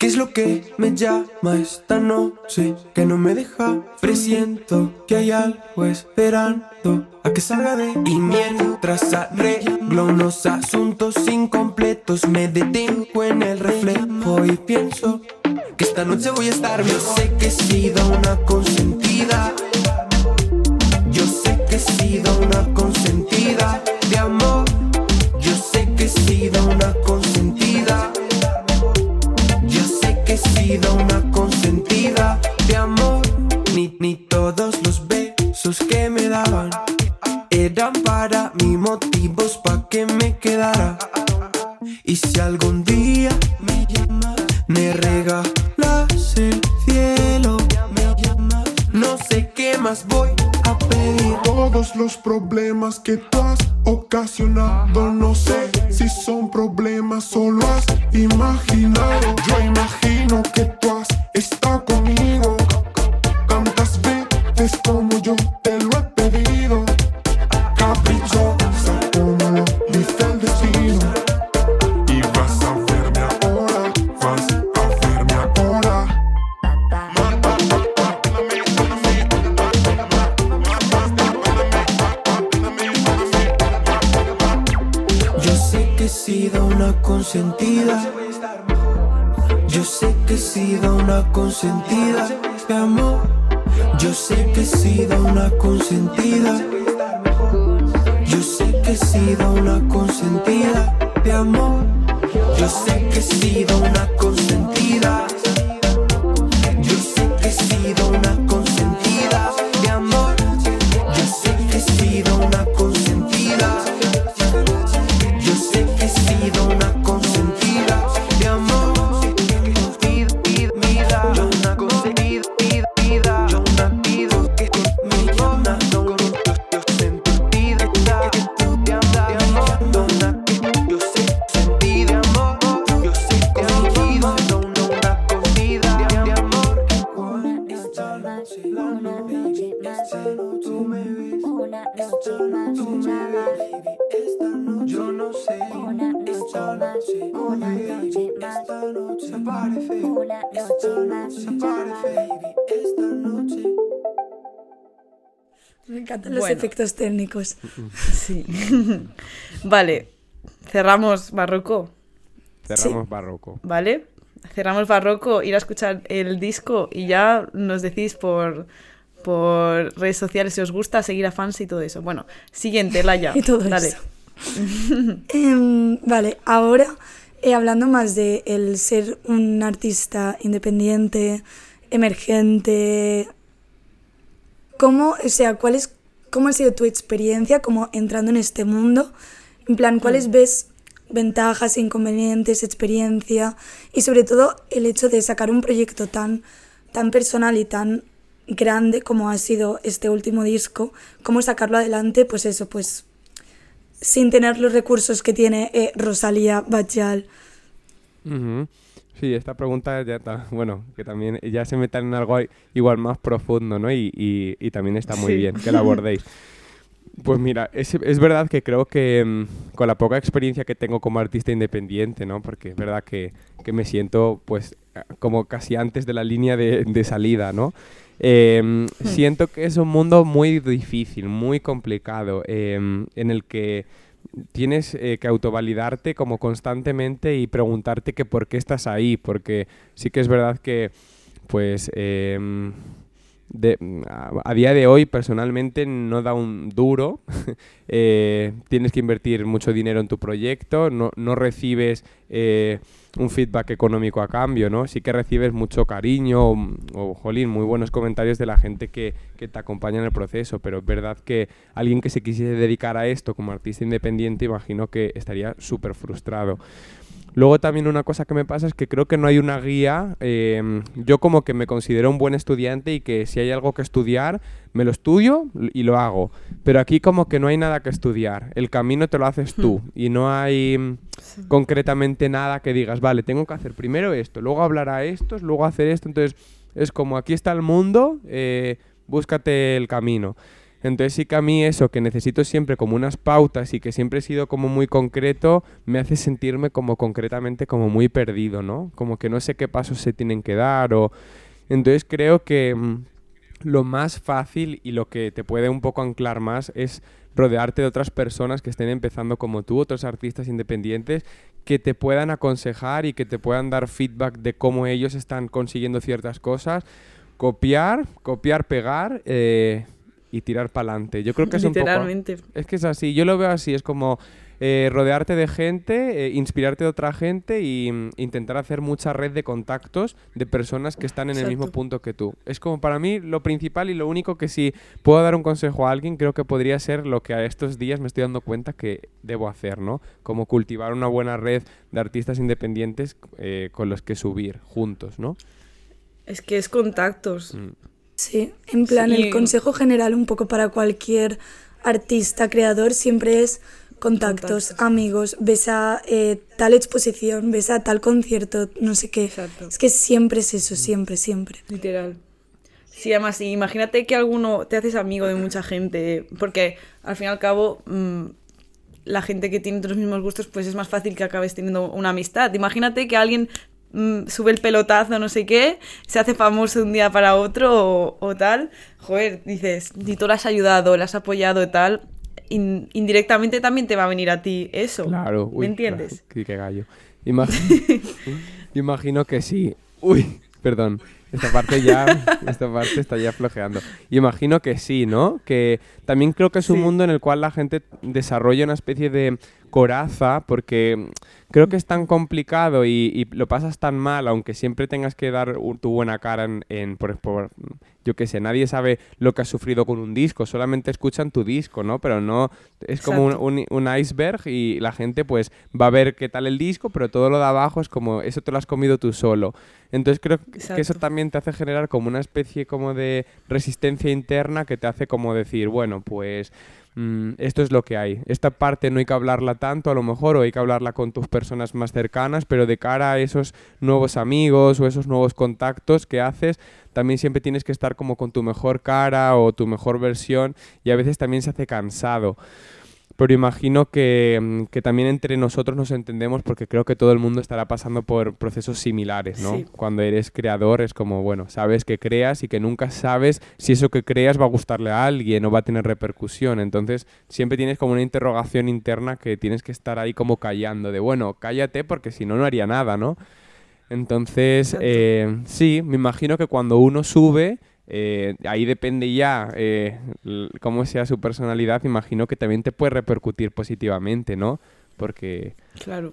¿Qué es lo que me llama esta noche? Que no me deja. Presiento que hay algo esperando a que salga de. Y mientras arreglo unos asuntos incompletos, me detengo en el reflejo y pienso que esta noche voy a estar. Yo sé que he sido una consentida. Yo sé que he sido una consentida de amor. Sido una consentida de amor. Ni, ni todos los besos que me daban eran para mí motivos para que me quedara. Y si algún día me llamas, me regalas el cielo, no sé qué más voy Todos los problemas que tú has ocasionado, no sé si son problemas, solo has imaginado. Yo imagino que tú has estado conmigo. Tantas veces como yo consentida. Yo sé que he sido una consentida, mi amor. Yo sé que he sido una consentida. Yo sé que he sido una consentida, de amor. Yo sé que he sido una consentida. Los Bueno. efectos técnicos. Sí. vale, cerramos Barroco, Cerramos barroco. ¿vale? Cerramos Barroco, ir a escuchar el disco y ya nos decís por, por redes sociales si os gusta, seguir a fans y todo eso. Bueno, siguiente, Laia. Y todo Dale. eso. Em, vale, ahora eh, hablando más de el ser un artista independiente, emergente, ¿cómo, o sea, cuál es, cómo ha sido tu experiencia como entrando en este mundo? En plan, ¿cuáles ves ventajas, inconvenientes, experiencia y sobre todo el hecho de sacar un proyecto tan, tan personal y tan grande como ha sido este último disco, cómo sacarlo adelante, pues eso, pues sin tener los recursos que tiene eh, Rosalía Bachal. Ujú. Sí, esta pregunta ya está, bueno, que también ya se meta en algo igual más profundo, ¿no? Y, y- y también está muy Sí. bien que la abordéis. Pues mira, es, es verdad que creo que mm, con la poca experiencia que tengo como artista independiente, ¿no? Porque es verdad que, que me siento pues como casi antes de la línea de, de salida, ¿no? Eh, siento que es un mundo muy difícil, muy complicado, eh, en el que tienes eh, que autovalidarte como constantemente y preguntarte que por qué estás ahí, porque sí que es verdad que, pues, em, de- a, día de hoy personalmente no da un duro, eh, tienes que invertir mucho dinero en tu proyecto, no, no recibes eh, un feedback económico a cambio, ¿no? Sí que recibes mucho cariño o, jolín, muy buenos comentarios de la gente que, que te acompaña en el proceso, pero es verdad que alguien que se quisiese dedicar a esto como artista independiente, imagino que estaría súper frustrado. Luego también una cosa que me pasa es que creo que no hay una guía. eh, yo como que me considero un buen estudiante y que si hay algo que estudiar, me lo estudio y lo hago. Pero aquí como que no hay nada que estudiar. El camino te lo haces tú y no hay mm, concretamente nada que digas, vale, tengo que hacer primero esto, luego hablar a estos, luego hacer esto. Entonces es como aquí está el mundo, eh, búscate el camino. Entonces sí que a mí eso, que necesito siempre como unas pautas y que siempre he sido como muy concreto, me hace sentirme como concretamente como muy perdido, ¿no? Como que no sé qué pasos se tienen que dar o... Entonces creo que mm, lo más fácil y lo que te puede un poco anclar más es rodearte de otras personas que estén empezando como tú, otros artistas independientes que te puedan aconsejar y que te puedan dar feedback de cómo ellos están consiguiendo ciertas cosas, copiar, copiar, pegar eh, y tirar para adelante. Yo creo que es un poco... Literalmente. Es que es así, yo lo veo así, es como eh, rodearte de gente, eh, inspirarte de otra gente y mm, intentar hacer mucha red de contactos de personas que están en el mismo punto que tú. Es como para mí lo principal y lo único que si puedo dar un consejo a alguien, creo que podría ser lo que a estos días me estoy dando cuenta que debo hacer, ¿no? Como cultivar una buena red de artistas independientes eh, con los que subir juntos, ¿no? Es que es contactos. Mm. Sí, en plan, Sí. el consejo general un poco para cualquier artista, creador, siempre es contactos, Contactos. amigos, ves a eh, tal exposición, ves a tal concierto, no sé qué. Exacto. Es que siempre es eso, siempre, siempre. Literal. Sí, además, sí, imagínate que alguno te haces amigo de mucha gente, porque al fin y al cabo mm, la gente que tiene los mismos gustos, pues es más fácil que acabes teniendo una amistad. Imagínate que alguien sube el pelotazo, no sé qué, se hace famoso de un día para otro o, o tal. Joder, dices, si tú le has ayudado, le has apoyado y tal, in- indirectamente también te va a venir a ti eso. Claro, uy, ¿Me entiendes? claro, qué gallo. Imag- Imagino que sí. Uy, perdón. Esta parte ya, esta parte está ya flojeando. Imagino que sí, ¿no? Que también creo que es un Sí. mundo en el cual la gente desarrolla una especie de coraza, porque creo que es tan complicado y, y lo pasas tan mal, aunque siempre tengas que dar tu buena cara en, en- por, por- yo qué sé, nadie sabe lo que has sufrido con un disco, solamente escuchan tu disco, ¿no? Pero no, es como un, Exacto. un- un iceberg y la gente pues va a ver qué tal el disco, pero todo lo de abajo es como, eso te lo has comido tú solo. Entonces creo que eso Exacto. también te hace generar como una especie como de resistencia interna que te hace como decir, bueno, pues mm, esto es lo que hay. Esta parte no hay que hablarla tanto a lo mejor o hay que hablarla con tus personas más cercanas, pero de cara a esos nuevos amigos o esos nuevos contactos que haces, también siempre tienes que estar como con tu mejor cara o tu mejor versión y a veces también se hace cansado. Pero imagino que, mm, que también entre nosotros nos entendemos porque creo que todo el mundo estará pasando por procesos similares, ¿no? Sí. Cuando eres creador es como, bueno, sabes que creas y que nunca sabes si eso que creas va a gustarle a alguien o va a tener repercusión. Entonces siempre tienes como una interrogación interna que tienes que estar ahí como callando, de, bueno, cállate porque si no, no haría nada, ¿no? Entonces, eh, sí, me imagino que cuando uno sube, eh, ahí depende ya eh, cómo sea su personalidad, imagino que también te puede repercutir positivamente, ¿no? Porque Claro.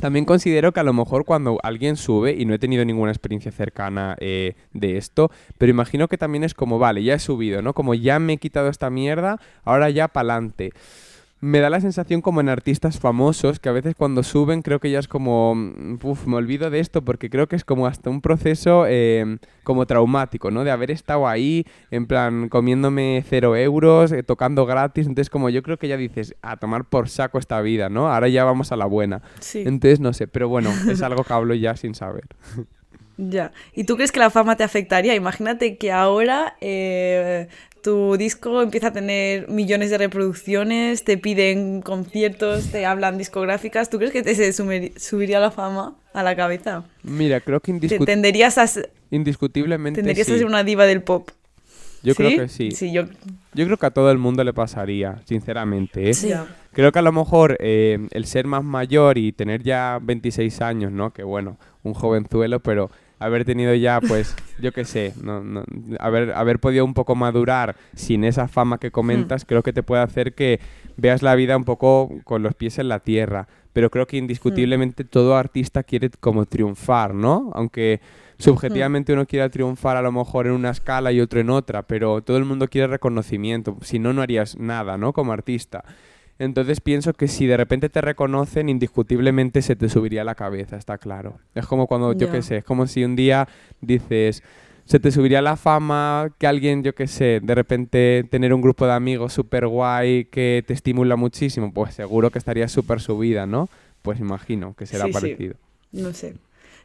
también considero que a lo mejor cuando alguien sube, y no he tenido ninguna experiencia cercana eh, de esto, pero imagino que también es como, vale, ya he subido, ¿no? Como ya me he quitado esta mierda, ahora ya pa'lante. Me da la sensación como en artistas famosos, que a veces cuando suben creo que ya es como, mm, uf, me olvido de esto, porque creo que es como hasta un proceso eh, como traumático, ¿no? De haber estado ahí, en plan, comiéndome cero euros, eh, tocando gratis, entonces como yo creo que ya dices, a tomar por saco esta vida, ¿no? Ahora ya vamos a la buena. Sí. Entonces no sé, pero bueno, es algo que hablo ya sin saber. Ya. ¿Y tú crees que la fama te afectaría? Imagínate que ahora eh, tu disco empieza a tener millones de reproducciones, te piden conciertos, te hablan discográficas. ¿Tú crees que te se subiría la fama a la cabeza? Mira, creo que Te indiscu- tenderías a, indiscutiblemente tenderías a sí. ser una diva del pop. Yo creo que sí. Sí, yo. Yo creo que a todo el mundo le pasaría, sinceramente. ¿eh? Sí. Creo que a lo mejor eh, el ser más mayor y tener ya 26 años, ¿no? Que bueno, un jovenzuelo, pero haber tenido ya, pues, yo qué sé, no, no- haber, haber podido un poco madurar sin esa fama que comentas, creo que te puede hacer que veas la vida un poco con los pies en la tierra. Pero creo que indiscutiblemente todo artista quiere como triunfar, ¿no? Aunque subjetivamente uno quiera triunfar a lo mejor en una escala y otro en otra, pero todo el mundo quiere reconocimiento. Si no, no harías nada, ¿no? Como artista. Entonces pienso que si de repente te reconocen, indiscutiblemente se te subiría la cabeza, está claro. Es como cuando, yo qué sé, es como si un día dices, se te subiría la fama que alguien, yo qué sé, de repente tener un grupo de amigos súper guay que te estimula muchísimo, pues seguro que estaría súper subida, ¿no? Pues imagino que será Sí, sí. parecido. No sé.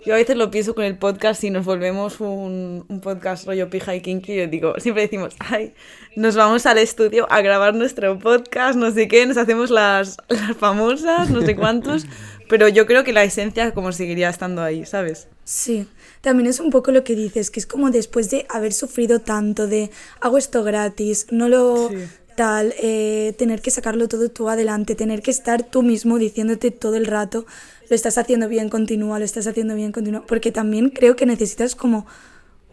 Yo a veces lo pienso con el podcast y nos volvemos un, un podcast rollo pija y kinky. Yo digo, siempre decimos, ay, nos vamos al estudio a grabar nuestro podcast, no sé qué, nos hacemos las, las famosas, no sé cuántos. Pero yo creo que la esencia como seguiría estando ahí, ¿sabes? Sí, también es un poco lo que dices, que es como después de haber sufrido tanto de hago esto gratis, no lo Sí. tal, eh, tener que sacarlo todo tú adelante, tener que estar tú mismo diciéndote todo el rato, lo estás haciendo bien, continúa, lo estás haciendo bien, continúa, porque también creo que necesitas como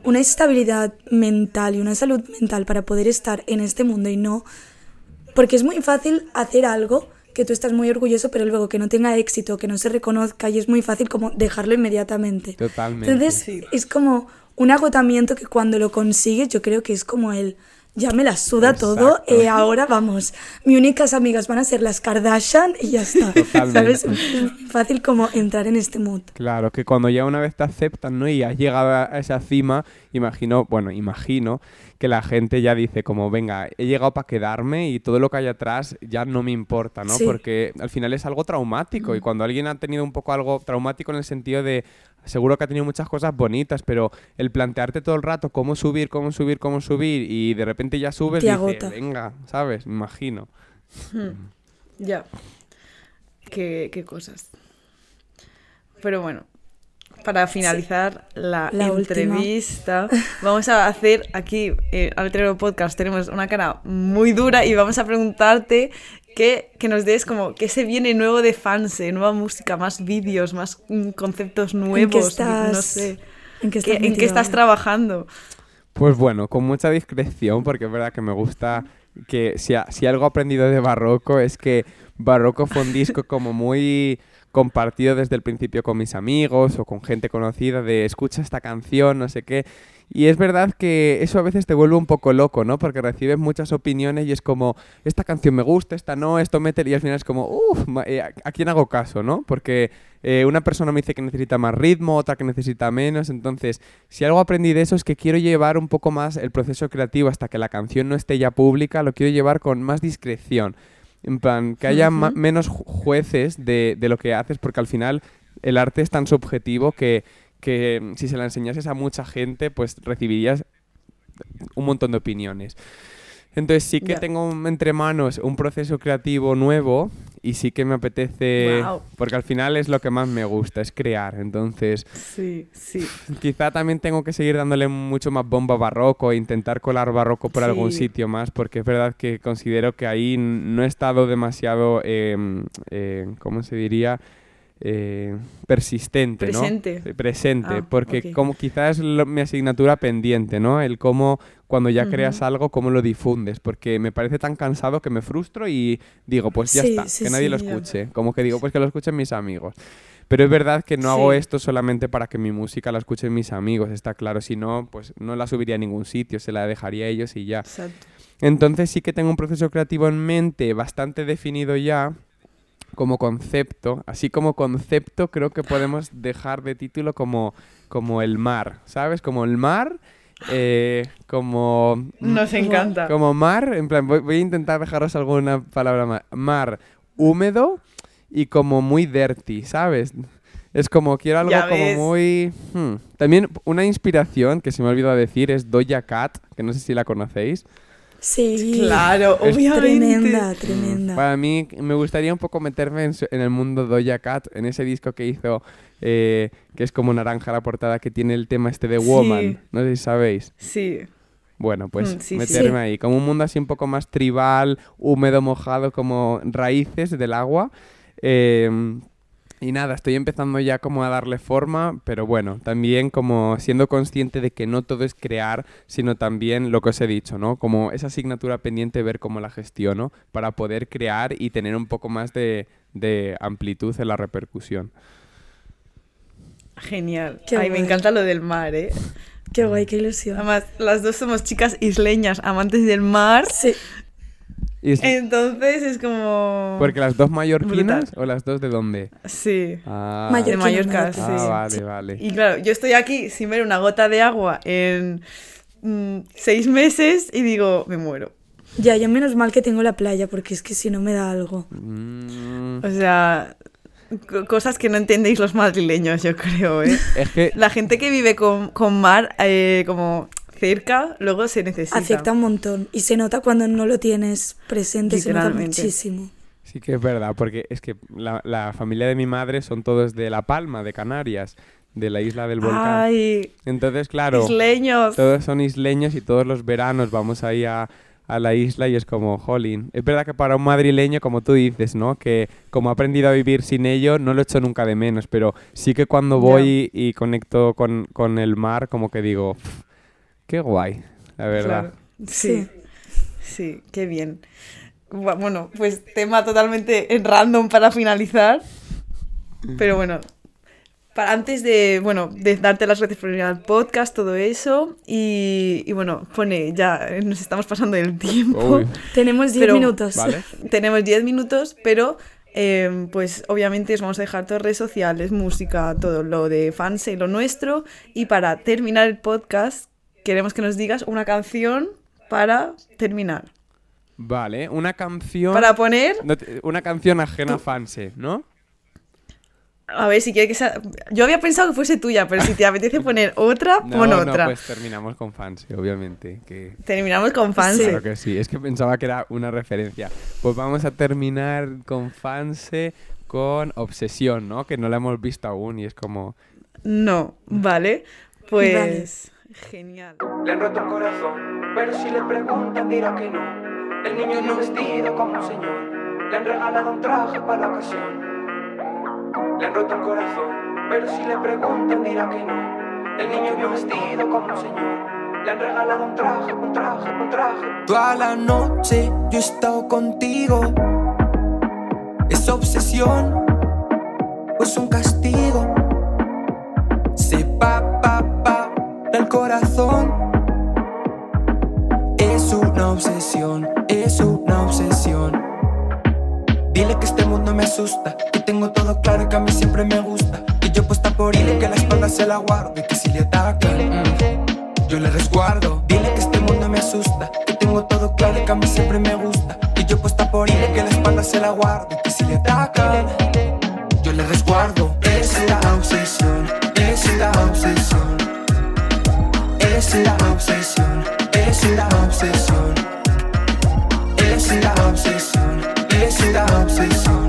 una estabilidad mental y una salud mental para poder estar en este mundo y no porque es muy fácil hacer algo que tú estás muy orgulloso, pero luego que no tenga éxito, que no se reconozca, y es muy fácil como dejarlo inmediatamente. Totalmente. Entonces, Sí. es como un agotamiento que cuando lo consigues, yo creo que es como el ya me la suda todo, eh, ahora vamos, mis únicas amigas van a ser las Kardashian y ya está. Totalmente. ¿Sabes? Es fácil como entrar en este mood. Claro, que cuando ya una vez te aceptan, ¿no? Y has llegado a esa cima, imagino, bueno, imagino que la gente ya dice como, venga, he llegado para quedarme y todo lo que hay atrás ya no me importa, ¿no? Sí. Porque al final es algo traumático y cuando alguien ha tenido un poco algo traumático en el sentido de, seguro que ha tenido muchas cosas bonitas, pero el plantearte todo el rato cómo subir, cómo subir, cómo subir y de repente ya subes, Te dices, agota. venga, ¿sabes? Me imagino. Ya. Qué, qué cosas. Pero bueno, para finalizar la, La última. entrevista, vamos a hacer aquí, eh, al Trero Podcast, tenemos una cara muy dura y vamos a preguntarte que, que nos des como qué se viene nuevo de Fanse, nueva música, más vídeos, más mm, conceptos ¿En qué nuevos, estás, no sé. ¿En qué ¿Qué- estás, ¿En qué estás trabajando? Pues bueno, con mucha discreción, porque es verdad que me gusta que si, a- si algo he aprendido de Barroco es que Barroco fue un disco como muy compartido desde el principio con mis amigos o con gente conocida de escucha esta canción, no sé qué. Y es verdad que eso a veces te vuelve un poco loco, ¿no? Porque recibes muchas opiniones y es como, esta canción me gusta, esta no, esto mete, y al final es como, uff, ¿a a quién hago caso, no? Porque eh, una persona me dice que necesita más ritmo, otra que necesita menos, entonces, si algo aprendí de eso es que quiero llevar un poco más el proceso creativo hasta que la canción no esté ya pública, lo quiero llevar con más discreción. En plan, que haya menos ju- jueces de, de lo que haces, porque al final el arte es tan subjetivo que, que mm, si se la enseñases a mucha gente, pues recibirías un montón de opiniones. Entonces sí que Ya. tengo entre manos un proceso creativo nuevo y sí que me apetece, Guau. porque al final es lo que más me gusta, es crear. Entonces Sí, sí. quizá también tengo que seguir dándole mucho más bomba barroco e intentar colar barroco por algún Sí. sitio más, porque es verdad que considero que ahí no he estado demasiado, eh, eh, ¿cómo se diría? Eh, persistente, Presente. ¿no? Eh, Presente, Ah, porque como quizás es lo- mi asignatura pendiente, ¿no? El cómo cuando ya creas algo, cómo lo difundes, porque me parece tan cansado que me frustro y digo, pues ya Sí, está, sí, que nadie sí, lo ya. escuche, como que digo, pues que lo escuchen mis amigos. Pero es verdad que no hago esto solamente para que mi música la escuchen mis amigos, está claro. Si no, pues no la subiría a ningún sitio, se la dejaría a ellos y ya. Exacto. Entonces sí que tengo un proceso creativo en mente bastante definido ya como concepto. Así como concepto creo que podemos dejar de título como, como el mar, ¿sabes? Como el mar, eh, como... Nos encanta. Como mar, en plan, voy, voy a intentar dejaros alguna palabra más. Mar húmedo y como muy dirty, ¿sabes? Es como, quiero algo como muy... hmm. También una inspiración que se me ha olvidado decir es Doja Cat, que no sé si la conocéis. Sí. Claro, Es obviamente. Tremenda, tremenda. Para mí me gustaría un poco meterme en, su- en el mundo Doja Cat, en ese disco que hizo, eh, que es como naranja la portada, que tiene el tema este de Sí. Woman. No sé si sabéis. Sí. Bueno, pues Mm, sí, sí. meterme Sí. ahí, como un mundo así un poco más tribal, húmedo, mojado, como raíces del agua. Eh, y nada, estoy empezando ya como a darle forma, pero bueno, también como siendo consciente de que no todo es crear, sino también lo que os he dicho, ¿no? Como esa asignatura pendiente, ver cómo la gestiono para poder crear y tener un poco más de, de amplitud en la repercusión. Genial. Qué Ay, me encanta lo del mar, ¿eh? Qué guay, qué ilusión. Además, las dos somos chicas isleñas, amantes del mar. Sí. Y es- Entonces es como... porque las dos mallorquinas Brutal. o las dos de dónde? Sí. Ah, de Mallorca, sí. ah, vale, vale. Y claro, yo estoy aquí sin ver una gota de agua en mm, seis meses y digo, me muero. Ya, yo menos mal que tengo la playa, porque es que si no me da algo. Mm, O sea, co- cosas que no entendéis los madrileños, yo creo, ¿eh? es que La gente que vive con, con mar eh, como cerca, luego se necesita. Afecta un montón. Y se nota cuando no lo tienes presente, se nota muchísimo. Sí que es verdad, porque es que la, la familia de mi madre son todos de La Palma, de Canarias, de la isla del volcán. Ay, Entonces, claro, isleños. todos son isleños y todos los veranos vamos ahí a, a la isla y es como, jolín. Es verdad que para un madrileño, como tú dices, ¿no? Que como he aprendido a vivir sin ello, no lo echo nunca de menos, pero sí que cuando voy y, y conecto con, con el mar, como que digo, "Pf, qué guay, la verdad. Claro. Sí. Sí, qué bien. Bu- Bueno, pues tema totalmente en random para finalizar. Pero bueno, para antes de, bueno, de darte las gracias por venir al podcast, todo eso. Y, y bueno, pone, ya eh, nos estamos pasando el tiempo. Uy, Tenemos 10 Pero- minutos. vale. Tenemos 10 minutos, pero eh, pues obviamente os vamos a dejar todas redes sociales, música, todo lo de fans y lo nuestro. Y para terminar el podcast, queremos que nos digas una canción para terminar. Vale, una canción... Para poner, no una canción ajena a Fanse, ¿no? a ver si quieres que sea... Yo había pensado que fuese tuya, pero si te apetece poner otra, No, pon no, otra. pues terminamos con Fanse, obviamente. Que... Terminamos con fans. Claro que sí, es que pensaba que era una referencia. Pues vamos a terminar con Fanse con Obsesión, ¿no? Que no la hemos visto aún y es como... No, vale. Pues... Genial. Le han roto el corazón, pero si le preguntan dirá que no. El niño no vestido como un señor, le han regalado un traje para la ocasión. Le han roto el corazón, pero si le preguntan dirá que no. El niño vio vestido como un señor, le han regalado un traje, un traje, un traje. Toda la noche yo he estado contigo. Es obsesión o es un castigo. Se pa pa pa el corazón. Es una obsesión, es una obsesión. Dile que este mundo me asusta, que tengo todo claro que a mí siempre me gusta. Que yo puesta por él, que la espalda se la guardo y que si le atacan, mm, yo le resguardo. Dile que este mundo me asusta, que tengo todo claro que a mí siempre me gusta. Que yo puesta por él, que la espalda se la guardo y que si le atacan, yo le resguardo. Es la obsesión, es la obsesión. Es la obsesión, es la obsesión. Es la obsesión, es la obsesión.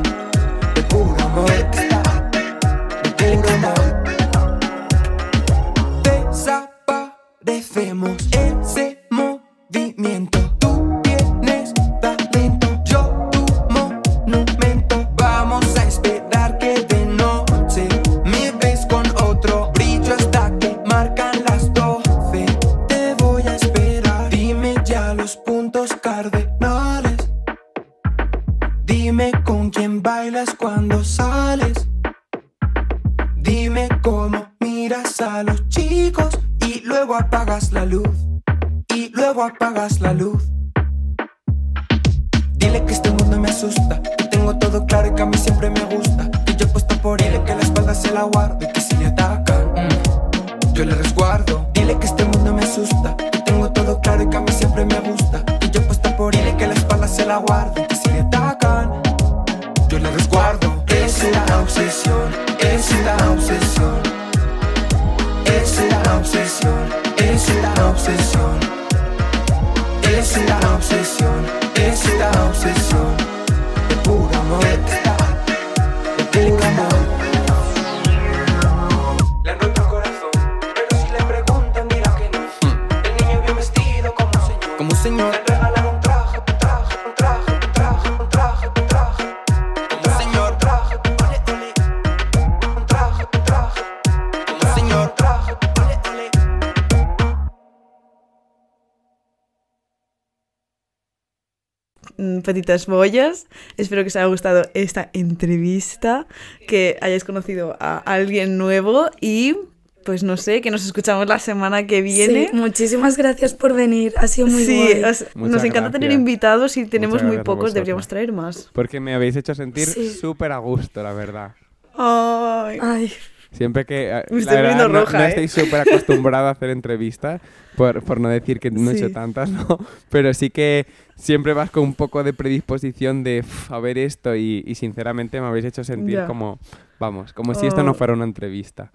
Bollas. Espero que os haya gustado esta entrevista, que hayáis conocido a alguien nuevo y pues no sé, que nos escuchamos la semana que viene. Sí, muchísimas gracias por venir. Ha sido muy Sí, guay. os- Muchas nos encanta tener invitados y tenemos muy pocos, deberíamos traer más. Porque me habéis hecho sentir Sí. súper a gusto, la verdad. Ay, Ay, Siempre que... eh, la estoy verdad, poniendo no, roja, no ¿eh? estoy súper acostumbrado a hacer entrevistas, por, por no decir que no he Sí. hecho tantas, ¿no? Pero sí que siempre vas con un poco de predisposición de "Uf, a ver esto y, y sinceramente me habéis hecho sentir como, vamos, como si esto Oh. no fuera una entrevista.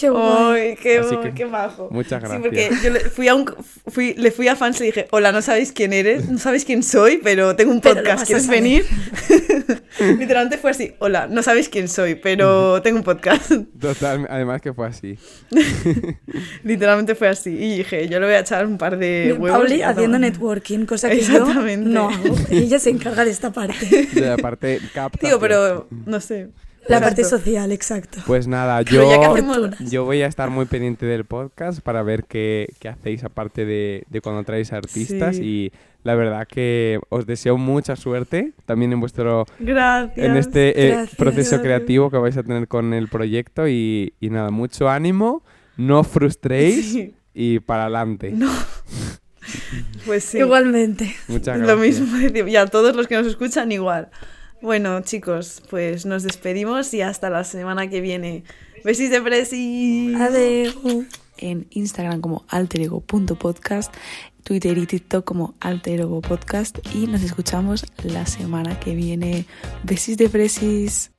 Qué guay. Ay, qué, Así bo- que, qué bajo. muchas Sí, gracias. porque yo le fui a, un, fui, le fui a fans y le dije, hola, no sabéis quién eres, no sabéis quién soy, pero tengo un podcast, ¿quieres saber". venir? Literalmente fue así, hola, no sabéis quién soy, pero tengo un podcast. Total, además que fue así. Literalmente fue así. Y dije, yo le voy a echar un par de huevos. Pauli haciendo networking, cosa que Exactamente. yo no hago. Ella se encarga de esta parte. De la parte capta. Tío, pero no sé. La Exacto. parte social, exacto. Pues nada, yo, yo voy a estar muy pendiente del podcast para ver qué, qué hacéis aparte de, de cuando traéis artistas Sí. y la verdad que os deseo mucha suerte también en vuestro Gracias. en este eh, gracias. proceso creativo que vais a tener con el proyecto y, y nada, mucho ánimo, no frustréis Sí. y para adelante. Pues sí. Igualmente. Muchas Lo gracias. mismo decir. Y a todos los que nos escuchan igual. Bueno, chicos, pues nos despedimos y hasta la semana que viene. Besis de presi. Adiós. en Instagram como alterego.podcast, Twitter y TikTok como alterego podcast y nos escuchamos la semana que viene. Besis de fresis.